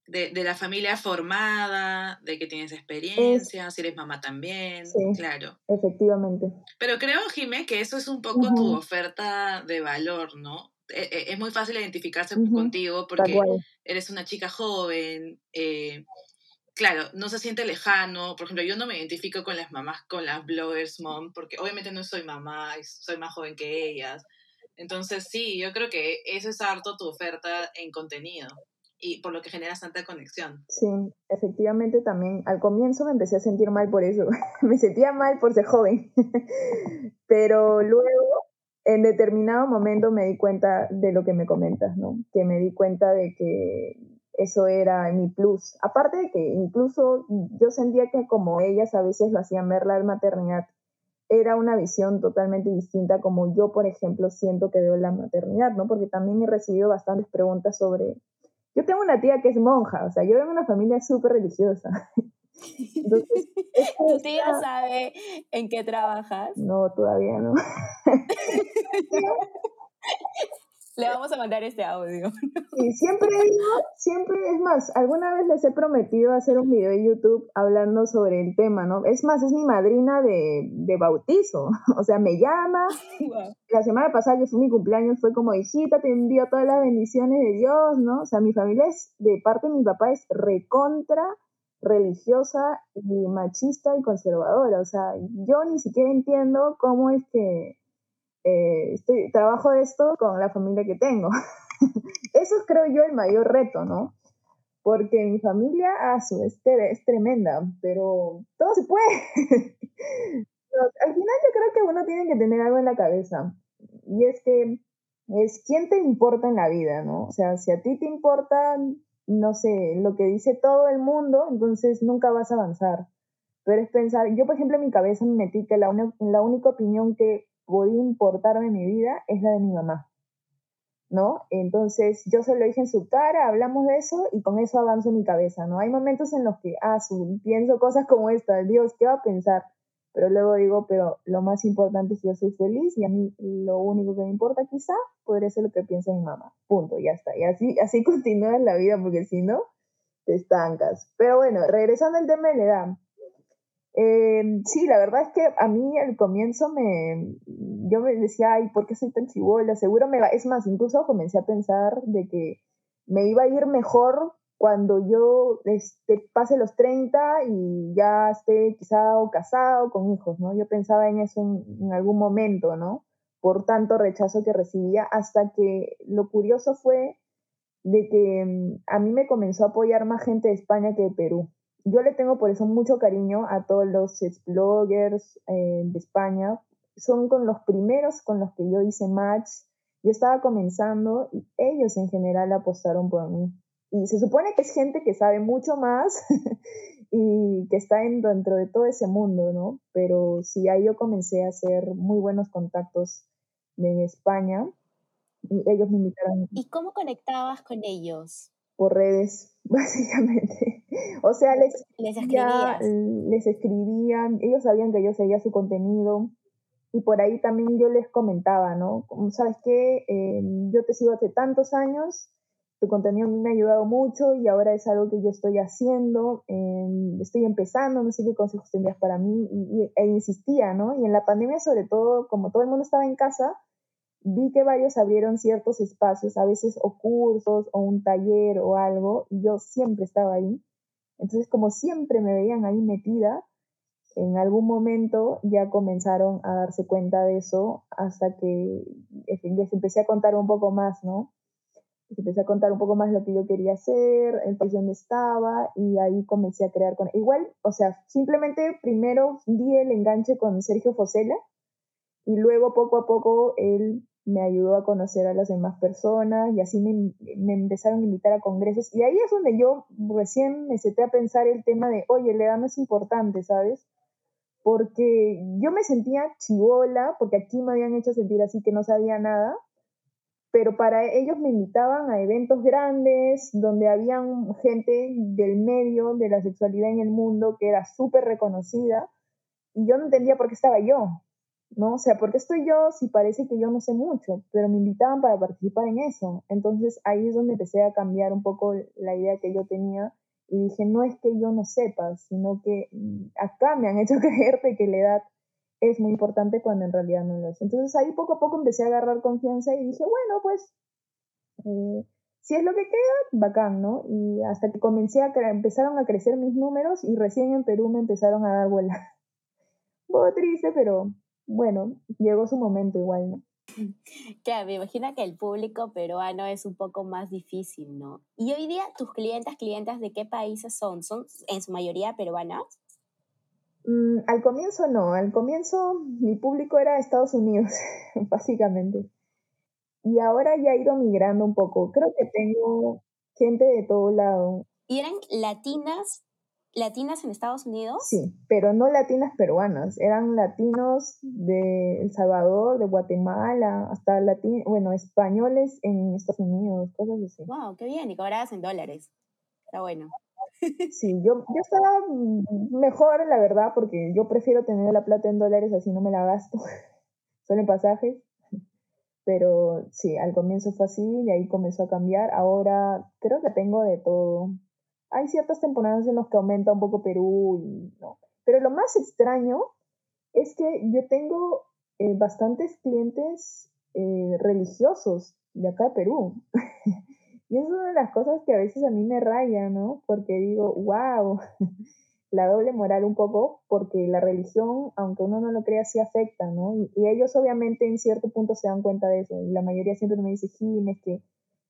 De, la familia formada, de que tienes experiencia, si eres mamá también, sí, claro. Efectivamente. Pero creo, Jimé, que eso es un poco tu oferta de valor, ¿no? E, e, es muy fácil identificarse contigo porque eres una chica joven, eh, claro, no se siente lejano. Por ejemplo, yo no me identifico con las mamás, con las bloggers mom, porque obviamente no soy mamá, soy más joven que ellas. Entonces, sí, yo creo que eso es harto tu oferta en contenido y por lo que generas tanta conexión. Sí, efectivamente también al comienzo me empecé a sentir mal por eso. *laughs* me sentía mal por ser joven. *laughs* Pero luego, en determinado momento, me di cuenta de lo que me comentas, ¿no? Que me di cuenta de que eso era mi plus. Aparte de que incluso yo sentía que como ellas a veces lo hacían ver la maternidad, era una visión totalmente distinta como yo, por ejemplo, siento que veo la maternidad, ¿no? Porque también he recibido bastantes preguntas sobre... Yo tengo una tía que es monja, o sea, yo vengo de una familia súper religiosa. *laughs* Entonces, ¿Tu tía sabe en qué trabajas? No, todavía no. *laughs* Le vamos a mandar este audio. Y siempre digo, siempre, es más, alguna vez les he prometido hacer un video en YouTube hablando sobre el tema, ¿no? Es más, es mi madrina de, de bautizo. *laughs* O sea, me llama. La semana pasada, que fue mi cumpleaños, fue como, hijita, te envío todas las bendiciones de Dios, ¿no? O sea, mi familia es, de parte de mi papá, es recontra religiosa y machista y conservadora. O sea, yo ni siquiera entiendo cómo es que eh, estoy, trabajo esto con la familia que tengo. *laughs* Eso es, creo yo, el mayor reto, ¿no? Porque mi familia, a su vez, es tremenda, pero todo se puede. *laughs* Al final yo creo que uno tiene que tener algo en la cabeza. Y es que es quién te importa en la vida, ¿no? O sea, si a ti te importa, no sé, lo que dice todo el mundo, entonces nunca vas a avanzar. Pero es pensar, yo por ejemplo en mi cabeza me metí que la, la única opinión que podía importarme en mi vida es la de mi mamá, ¿no? Entonces yo se lo dije en su cara, hablamos de eso y con eso avanzo mi cabeza, ¿no? Hay momentos en los que, ah, pienso cosas como esta, Dios, ¿qué va a pensar? Pero luego digo, pero lo más importante es que yo soy feliz y a mí lo único que me importa quizá podría ser lo que piensa mi mamá. Punto, ya está. Y así, así *laughs* continúa la vida porque si no, te estancas. Pero bueno, regresando al tema de la edad. Eh, sí, la verdad es que a mí al comienzo me, yo me decía, ay, ¿por qué soy tan chivola? Seguro me va, es más, incluso comencé a pensar de que me iba a ir mejor cuando yo este, pase los 30 y ya esté quizá o casado con hijos, ¿no? Yo pensaba en eso en, en algún momento, ¿no? Por tanto rechazo que recibía, hasta que lo curioso fue de que mm, a mí me comenzó a apoyar más gente de España que de Perú yo le tengo por eso mucho cariño a todos los bloggers eh, de España. Son con los primeros con los que yo hice match. Yo estaba comenzando y ellos en general apostaron por mí. Y se supone que es gente que sabe mucho más *laughs* y que está dentro de todo ese mundo, ¿no? Pero sí, ahí yo comencé a hacer muy buenos contactos en España y ellos me invitaron. ¿Y cómo conectabas con ellos? Por redes, *laughs* básicamente. O sea, les, *laughs* les, les escribían, ellos sabían que yo seguía su contenido y por ahí también yo les comentaba, ¿no? ¿Sabes qué? Eh, yo te sigo hace tantos años, tu contenido a mí me ha ayudado mucho y ahora es algo que yo estoy haciendo, eh, estoy empezando, no sé qué consejos tendrías para mí, y, e insistía, ¿no? Y en la pandemia, sobre todo, como todo el mundo estaba en casa, vi que varios abrieron ciertos espacios, a veces o cursos o un taller o algo, y yo siempre estaba ahí. Entonces, como siempre me veían ahí metida, en algún momento ya comenzaron a darse cuenta de eso hasta que les empecé a contar un poco más, ¿no? Les empecé a contar un poco más lo que yo quería hacer, el país donde estaba, y ahí comencé a crear con... Igual, o sea, simplemente primero di el enganche con Sergio Fosela, y luego poco a poco él me ayudó a conocer a las demás personas y así me, me, empezaron a invitar a congresos. Y ahí es donde yo recién me senté a pensar el tema de, oye, la edad no es importante, ¿sabes? Porque yo me sentía chivola, porque aquí me habían hecho sentir así que no sabía nada, pero para ellos me invitaban a eventos grandes donde habían gente del medio de la sexualidad en el mundo que era súper reconocida y yo no entendía por qué estaba yo, ¿no? O sea, ¿por qué estoy yo si parece que yo no sé mucho? Pero me invitaban para participar en eso. Entonces ahí es donde empecé a cambiar un poco la idea que yo tenía y dije, no es que yo no sepa, sino que mm, acá me han *laughs* hecho creer que la edad es muy importante cuando en realidad no lo es. Entonces ahí poco a poco empecé a agarrar confianza y dije, bueno, pues eh, si es lo que queda, bacán, ¿no? Y hasta que comencé a, empezaron a crecer mis números y recién en Perú me empezaron a dar vuelta. *laughs* Un poco triste, pero bueno, llegó su momento igual, ¿no? Claro, me imagino que el público peruano es un poco más difícil, ¿no? Y hoy día, ¿tus clientes, clientes de qué países son? ¿Son en su mayoría peruanos? Mm, al comienzo no, al comienzo mi público era Estados Unidos, *laughs* básicamente. Y ahora ya ha ido migrando un poco. Creo que tengo gente de todo lado. ¿Y eran latinas latinas en Estados Unidos? Sí, pero no latinas peruanas, eran latinos de El Salvador, de Guatemala, hasta latinos, bueno, españoles en Estados Unidos, cosas así. Wow, qué bien, y cobradas en dólares. Está bueno. *laughs* Sí, yo, yo estaba mejor, la verdad, porque yo prefiero tener la plata en dólares, así no me la gasto, *laughs* solo en pasajes. Pero sí, al comienzo fue así, y ahí comenzó a cambiar. Ahora creo que tengo de todo hay ciertas temporadas en las que aumenta un poco Perú y no. Pero lo más extraño es que yo tengo eh, bastantes clientes eh, religiosos de acá de Perú. *laughs* y es una de las cosas que a veces a mí me raya, ¿no? Porque digo, wow, *laughs* la doble moral un poco, porque la religión, aunque uno no lo crea, sí afecta, ¿no? Y, ellos obviamente en cierto punto se dan cuenta de eso. Y la mayoría siempre me dice, Jiménez, que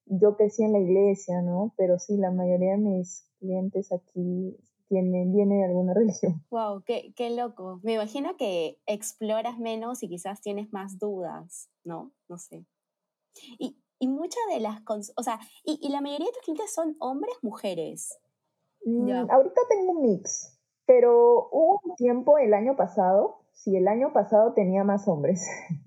yo crecí en la iglesia, ¿no? Pero sí, la mayoría de mis clientes aquí tienen, vienen de alguna *laughs* religión. Wow, qué, qué loco. Me imagino que exploras menos y quizás tienes más dudas, ¿no? No sé. Y, y muchas de las, o sea, y, y, la mayoría de tus clientes son hombres, mujeres. Mm, ahorita tengo un mix, pero hubo un tiempo el año pasado, sí, el año pasado tenía más hombres. *laughs*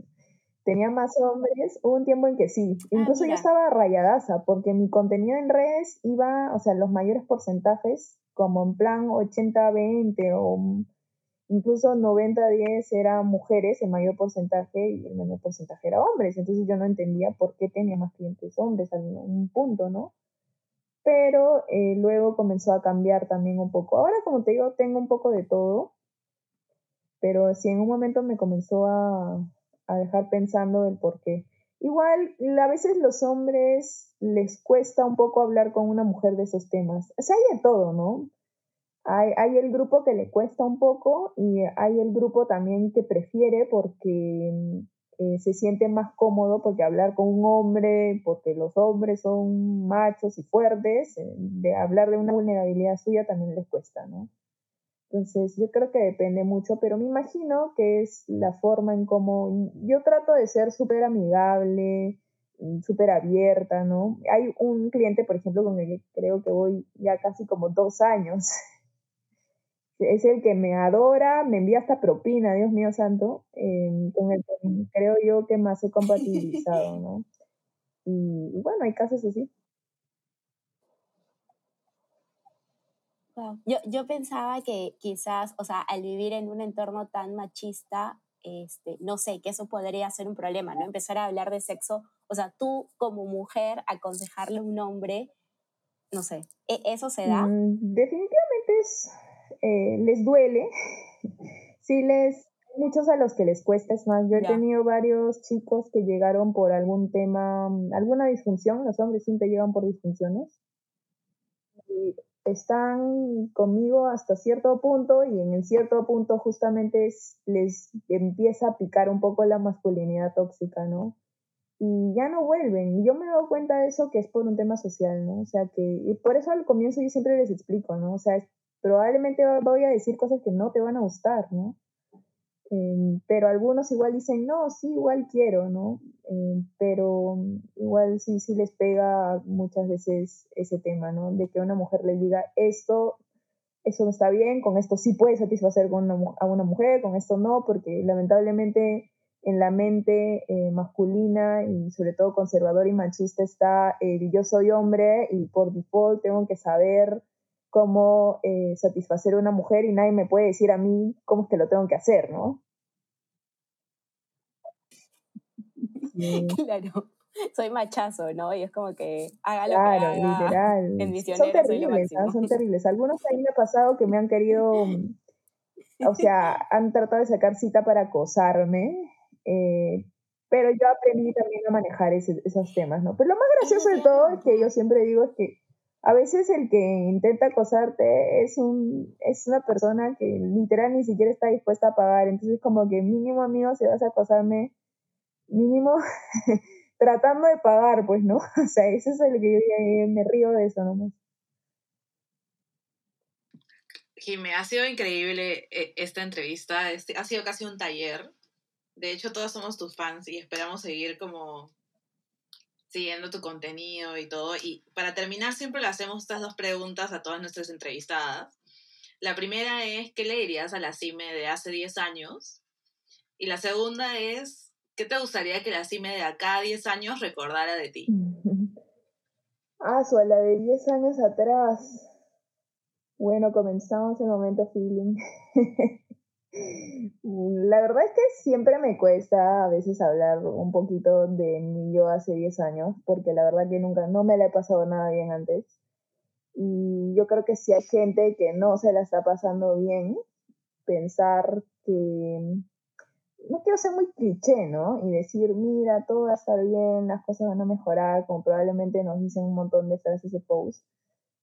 tenía más hombres, hubo un tiempo en que sí. Ah, Incluso yo estaba rayadaza porque mi contenido en redes iba, o sea, los mayores porcentajes, como en plan 80-20 o incluso 90-10 eran mujeres, el mayor porcentaje y el menor porcentaje era hombres. Entonces yo no entendía por qué tenía más clientes hombres en un punto, ¿no? Pero eh, luego comenzó a cambiar también un poco. Ahora, como te digo, tengo un poco de todo, pero sí en un momento me comenzó a, a dejar pensando el por qué. Igual, a veces los hombres les cuesta un poco hablar con una mujer de esos temas. O sea, hay de todo, ¿no? Hay, hay, el grupo que le cuesta un poco y hay el grupo también que prefiere porque eh, se siente más cómodo porque hablar con un hombre, porque los hombres son machos y fuertes, eh, de hablar de una vulnerabilidad suya también les cuesta, ¿no? Entonces, yo creo que depende mucho, pero me imagino que es la forma en cómo yo trato de ser súper amigable, súper abierta, ¿no? Hay un cliente, por ejemplo, con el que creo que voy ya casi como dos años. *laughs* Es el que me adora, me envía hasta propina, Dios mío santo, em, con el que creo yo que más he compatibilizado, *laughs* ¿no? Y, y bueno, hay casos así. Yo, yo pensaba que quizás, o sea, al vivir en un entorno tan machista, este, no sé, que eso podría ser un problema, ¿no? Empezar a hablar de sexo, o sea, tú como mujer aconsejarle a un hombre, no sé, ¿e, ¿eso se da? Mm, definitivamente es, eh, les duele, *laughs* sí les, muchos a los que les cuesta, es más, yo he tenido varios chicos que llegaron por algún tema, alguna disfunción, los hombres siempre llegan por disfunciones, y están conmigo hasta cierto punto y en cierto punto justamente les empieza a picar un poco la masculinidad tóxica, ¿no? y ya no vuelven. Y yo me dado cuenta de eso que es por un tema social, ¿no? O sea, que y por eso al comienzo yo siempre les explico, ¿no? O sea, probablemente voy a decir cosas que no te van a gustar, ¿no? Eh, pero algunos igual dicen, no, sí, igual quiero, ¿no? Eh, pero igual sí, sí les pega muchas veces ese tema, ¿no? De que una mujer les diga, esto, eso no está bien, con esto sí puede satisfacer a una mujer, con esto no, porque lamentablemente en la mente eh, masculina y sobre todo conservador y machista está el yo soy hombre y por default tengo que saber cómo eh, satisfacer a una mujer y nadie me puede decir a mí cómo es que lo tengo que hacer, ¿no? *laughs* Claro, soy machazo, ¿no? Y es como que haga lo claro, que haga. literal. *laughs* En son terribles, ¿no? son terribles. Algunos ahí me ha pasado que me han querido, o sea, *laughs* han tratado de sacar cita para acosarme, eh, pero yo aprendí también a manejar esos temas, ¿no? Pero lo más gracioso de todo es que yo siempre digo es que a veces el que intenta acosarte es, un, es una persona que literal ni siquiera está dispuesta a pagar. Entonces, como que mínimo, amigo, si vas a acosarme, mínimo *laughs* tratando de pagar, pues, ¿no? *laughs* O sea, eso es el que yo me río de eso nomás. Jimé, ha sido increíble eh, esta entrevista. Este, ha sido casi un taller. De hecho, todos somos tus fans y esperamos seguir como siguiendo tu contenido y todo. Y para terminar, siempre le hacemos estas dos preguntas a todas nuestras entrevistadas. La primera es, ¿qué le dirías a la CIME de hace 10 años? Y la segunda es, ¿qué te gustaría que la CIME de acá 10 años recordara de ti? *laughs* Ah, su, la de 10 años atrás. Bueno, comenzamos el momento feeling. *laughs* La verdad es que siempre me cuesta a veces hablar un poquito de mi yo hace 10 años, porque la verdad que nunca, no me la he pasado nada bien antes. Y yo creo que si hay gente que no se la está pasando bien, pensar que no quiero ser muy cliché, ¿no? Y decir, mira, todo va a estar bien, las cosas van a mejorar, como probablemente nos dicen un montón de frases de post,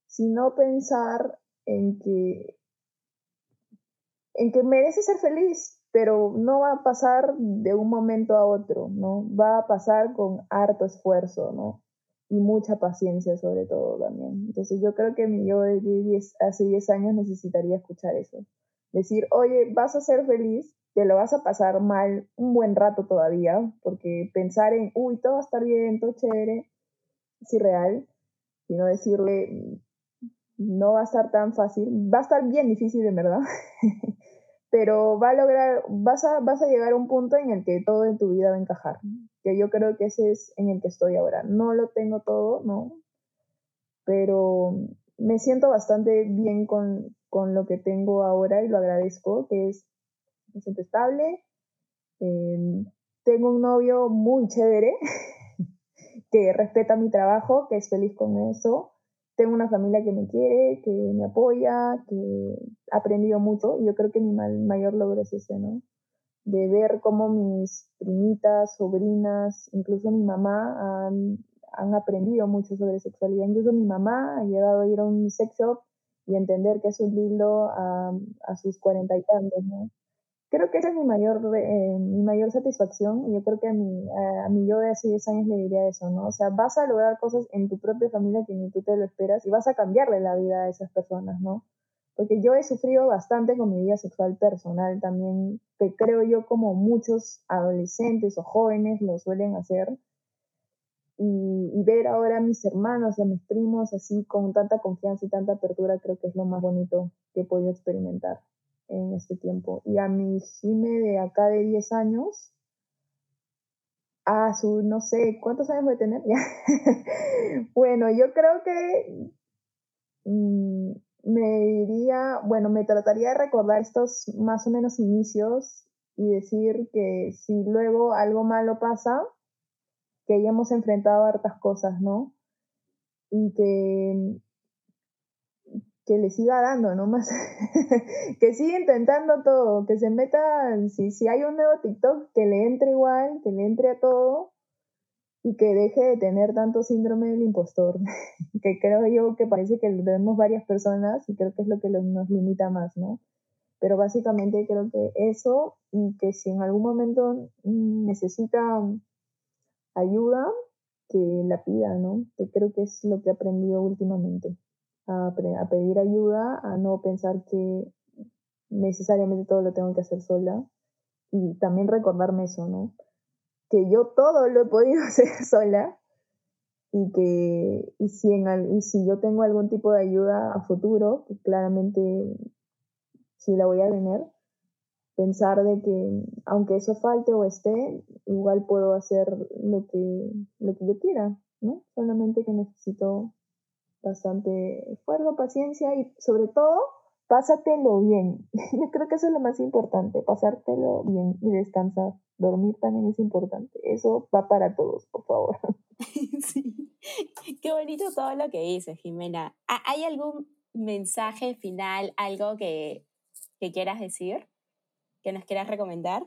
sino pensar en que en que merece ser feliz, pero no va a pasar de un momento a otro, ¿no? Va a pasar con harto esfuerzo, ¿no? Y mucha paciencia sobre todo también. Entonces yo creo que mi yo de hace 10 años necesitaría escuchar eso. Decir, oye, vas a ser feliz, te lo vas a pasar mal un buen rato todavía, porque pensar en, uy, todo va a estar bien, todo chévere, es irreal, sino decirle, no va a estar tan fácil, va a estar bien difícil en verdad, *laughs* pero va a lograr, vas a, vas a llegar a un punto en el que todo en tu vida va a encajar, que yo creo que ese es en el que estoy ahora. No lo tengo todo, ¿no? Pero me siento bastante bien con, con lo que tengo ahora y lo agradezco, que es, me estable, em, tengo un novio muy chévere, *laughs* que respeta mi trabajo, que es feliz con eso, tengo una familia que me quiere, que me apoya, que ha aprendido mucho y yo creo que mi mayor logro es ese, ¿no? De ver cómo mis primitas, sobrinas, incluso mi mamá han, han aprendido mucho sobre sexualidad. Incluso mi mamá ha llegado a ir a un sex shop y entender que es un dildo a, a sus cuarenta y tantos, ¿no? Creo que esa es mi mayor, eh, mi mayor satisfacción y yo creo que a mi, a, yo de hace 10 años le diría eso, ¿no? O sea, vas a lograr cosas en tu propia familia que ni tú te lo esperas y vas a cambiarle la vida a esas personas, ¿no? Porque yo he sufrido bastante con mi vida sexual personal también, que creo yo como muchos adolescentes o jóvenes lo suelen hacer. Y, y, ver ahora a mis hermanos y a mis primos así con tanta confianza y tanta apertura creo que es lo más bonito que he podido experimentar en este tiempo. Y a mi Jime de acá de 10 años, a su, no sé, ¿cuántos años voy a tener? *laughs* bueno, yo creo que mm, me diría, bueno, me trataría de recordar estos más o menos inicios y decir que si luego algo malo pasa, que ya hemos enfrentado hartas cosas, ¿no? Y que que le siga dando nomás, *laughs* que siga intentando todo, que se meta, si, si hay un nuevo TikTok, que le entre igual, que le entre a todo y que deje de tener tanto síndrome del impostor, *laughs* que creo yo que parece que lo tenemos varias personas y creo que es lo que nos limita más, ¿no? Pero básicamente creo que eso y que si en algún momento necesita ayuda, que la pida, ¿no? Que creo que es lo que he aprendido últimamente. A, pedir ayuda, a no pensar que necesariamente todo lo tengo que hacer sola. Y también recordarme eso, ¿no? Que yo todo lo he podido *laughs* hacer sola y que y si, en, y si yo tengo algún tipo de ayuda a futuro, claramente sí la voy a tener, pensar de que aunque eso falte o esté, igual puedo hacer lo que, lo que yo quiera, ¿no? Solamente que necesito bastante esfuerzo, paciencia y sobre todo, pásatelo bien. *laughs* Yo creo que eso es lo más importante, pasártelo bien y descansar. Dormir también es importante. Eso va para todos, por favor. *laughs* *laughs* Sí, qué bonito todo lo que dices, Jimena. ¿Hay algún mensaje final, algo que, que quieras decir? que nos quieras recomendar?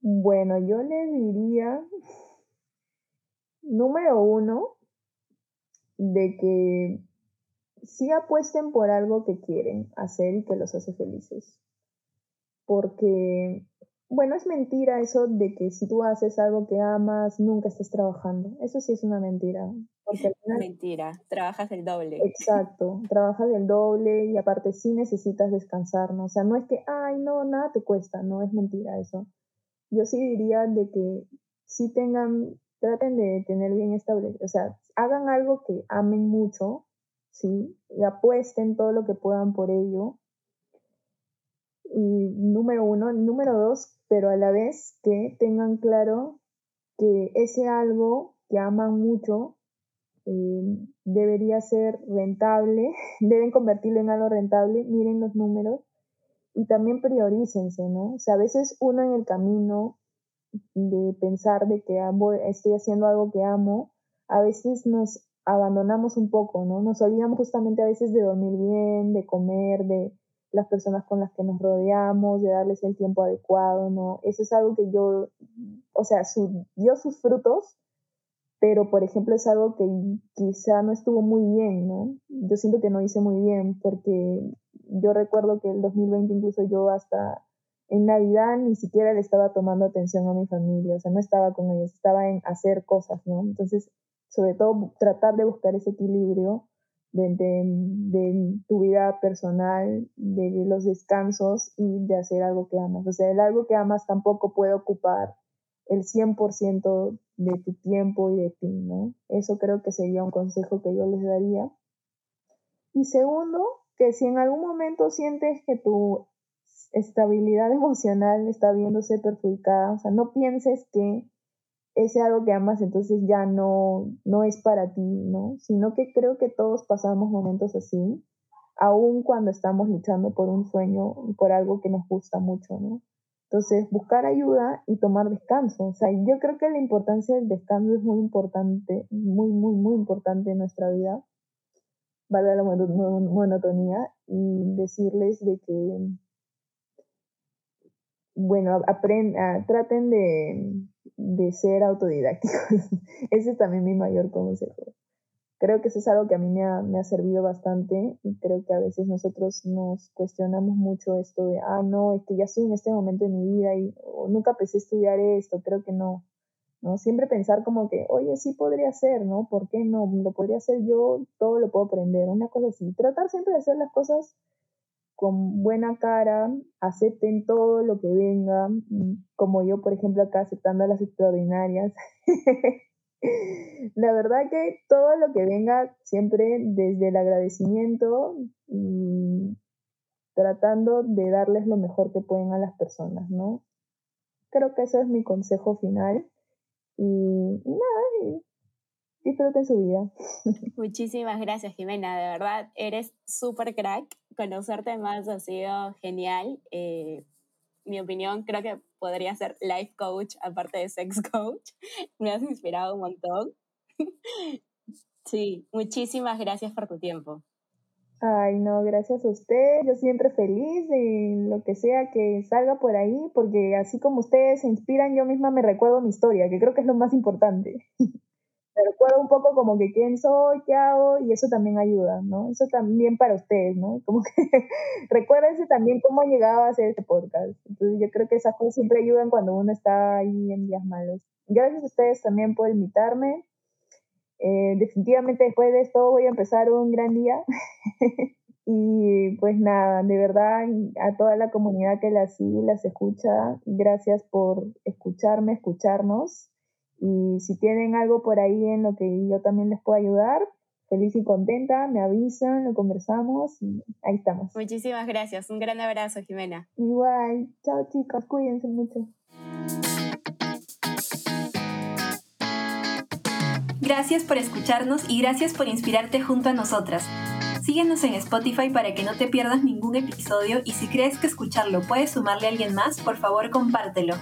Bueno, yo le diría, número uno, de que sí apuesten por algo que quieren hacer y que los hace felices. Porque bueno, es mentira eso de que si tú haces algo que amas, nunca estás trabajando. Eso sí es una mentira. Porque mentira, trabajas el doble. Exacto, trabajas el doble y aparte sí necesitas descansar, ¿no? O sea, no es que, ay, no, nada te cuesta, no es mentira eso. Yo sí diría de que sí tengan, traten de tener bien establecido, o sea, hagan algo que amen mucho, ¿sí? Y apuesten todo lo que puedan por ello. Y número uno, número dos, pero a la vez que tengan claro que ese algo que aman mucho eh, debería ser rentable, *laughs* deben convertirlo en algo rentable, miren los números y también priorícense, ¿no? O sea, a veces uno en el camino de pensar de que estoy haciendo algo que amo, a veces nos abandonamos un poco, ¿no? Nos olvidamos justamente a veces de dormir bien, de comer, de, las personas con las que nos rodeamos, de darles el tiempo adecuado, ¿no? Eso es algo que yo, o sea, dio sus frutos, pero por ejemplo es algo que quizá no estuvo muy bien, ¿no? Yo siento que no hice muy bien porque yo recuerdo que el 2020 incluso yo hasta en Navidad ni siquiera le estaba tomando atención a mi familia, o sea, no estaba con ellos, estaba en hacer cosas, ¿no? Entonces, sobre todo tratar de buscar ese equilibrio de, tu vida personal, de los descansos y de hacer algo que amas. O sea, el algo que amas tampoco puede ocupar el 100% de tu tiempo y de ti, ¿no? Eso creo que sería un consejo que yo les daría. Y segundo, que si en algún momento sientes que tu estabilidad emocional está viéndose perjudicada, o sea, no pienses que ese algo que amas entonces ya no, no es para ti, ¿no? Sino que creo que todos pasamos momentos así, aun cuando estamos luchando por un sueño, por algo que nos gusta mucho, ¿no? Entonces, buscar ayuda y tomar descanso. O sea, yo creo que la importancia del descanso es muy importante, muy, muy, muy importante en nuestra vida. Valga la monotonía y decirles de que, bueno, aprend traten de, de ser autodidácticos. *laughs* Ese es también mi mayor consejo. Creo que eso es algo que a mí me ha, me ha, servido bastante y creo que a veces nosotros nos cuestionamos mucho esto de, ah, no, es que ya estoy en este momento de mi vida y nunca pensé estudiar esto, creo que no. ¿no? Siempre pensar como que, oye, sí podría ser, ¿no? ¿Por qué no? Lo podría hacer yo, todo lo puedo aprender, una cosa así. Tratar siempre de hacer las cosas con buena cara, acepten todo lo que venga, como yo, por ejemplo, acá aceptando las extraordinarias. *laughs* La verdad que todo lo que venga siempre desde el agradecimiento y tratando de darles lo mejor que pueden a las personas, ¿no? Creo que ese es mi consejo final. Y nada, disfruten su vida. Muchísimas gracias, Jimena. De verdad, eres súper crack. Conocerte más ha sido genial. Eh, mi opinión, creo que podría ser life coach aparte de sex *laughs* coach. Me has inspirado un montón. *laughs* Sí, muchísimas gracias por tu tiempo. Ay, no, gracias a usted. Yo siempre feliz de lo que sea que salga por ahí, porque así como ustedes se inspiran, yo misma me recuerdo mi historia, que creo que es lo más importante. *laughs* recuerdo un poco como que quién soy, qué hago, y eso también ayuda, ¿no? Eso también para ustedes, ¿no? *laughs* Como que recuérdense también cómo han llegado a hacer este podcast. Entonces yo creo que esas cosas siempre ayudan cuando uno está ahí en días malos. Gracias a ustedes también por invitarme. Eh, definitivamente después de esto voy a empezar un gran día. *laughs* y pues nada, de verdad a toda la comunidad que las sigue, las escucha, gracias por escucharme, escucharnos. Y si tienen algo por ahí en lo que yo también les puedo ayudar, feliz y contenta, me avisan, lo conversamos y ahí estamos. Muchísimas gracias, un gran abrazo Jimena. Igual, chao chicos, cuídense mucho. Gracias por escucharnos y gracias por inspirarte junto a nosotras. Síguenos en Spotify para que no te pierdas ningún episodio y si crees que escucharlo puede sumarle a alguien más, por favor compártelo.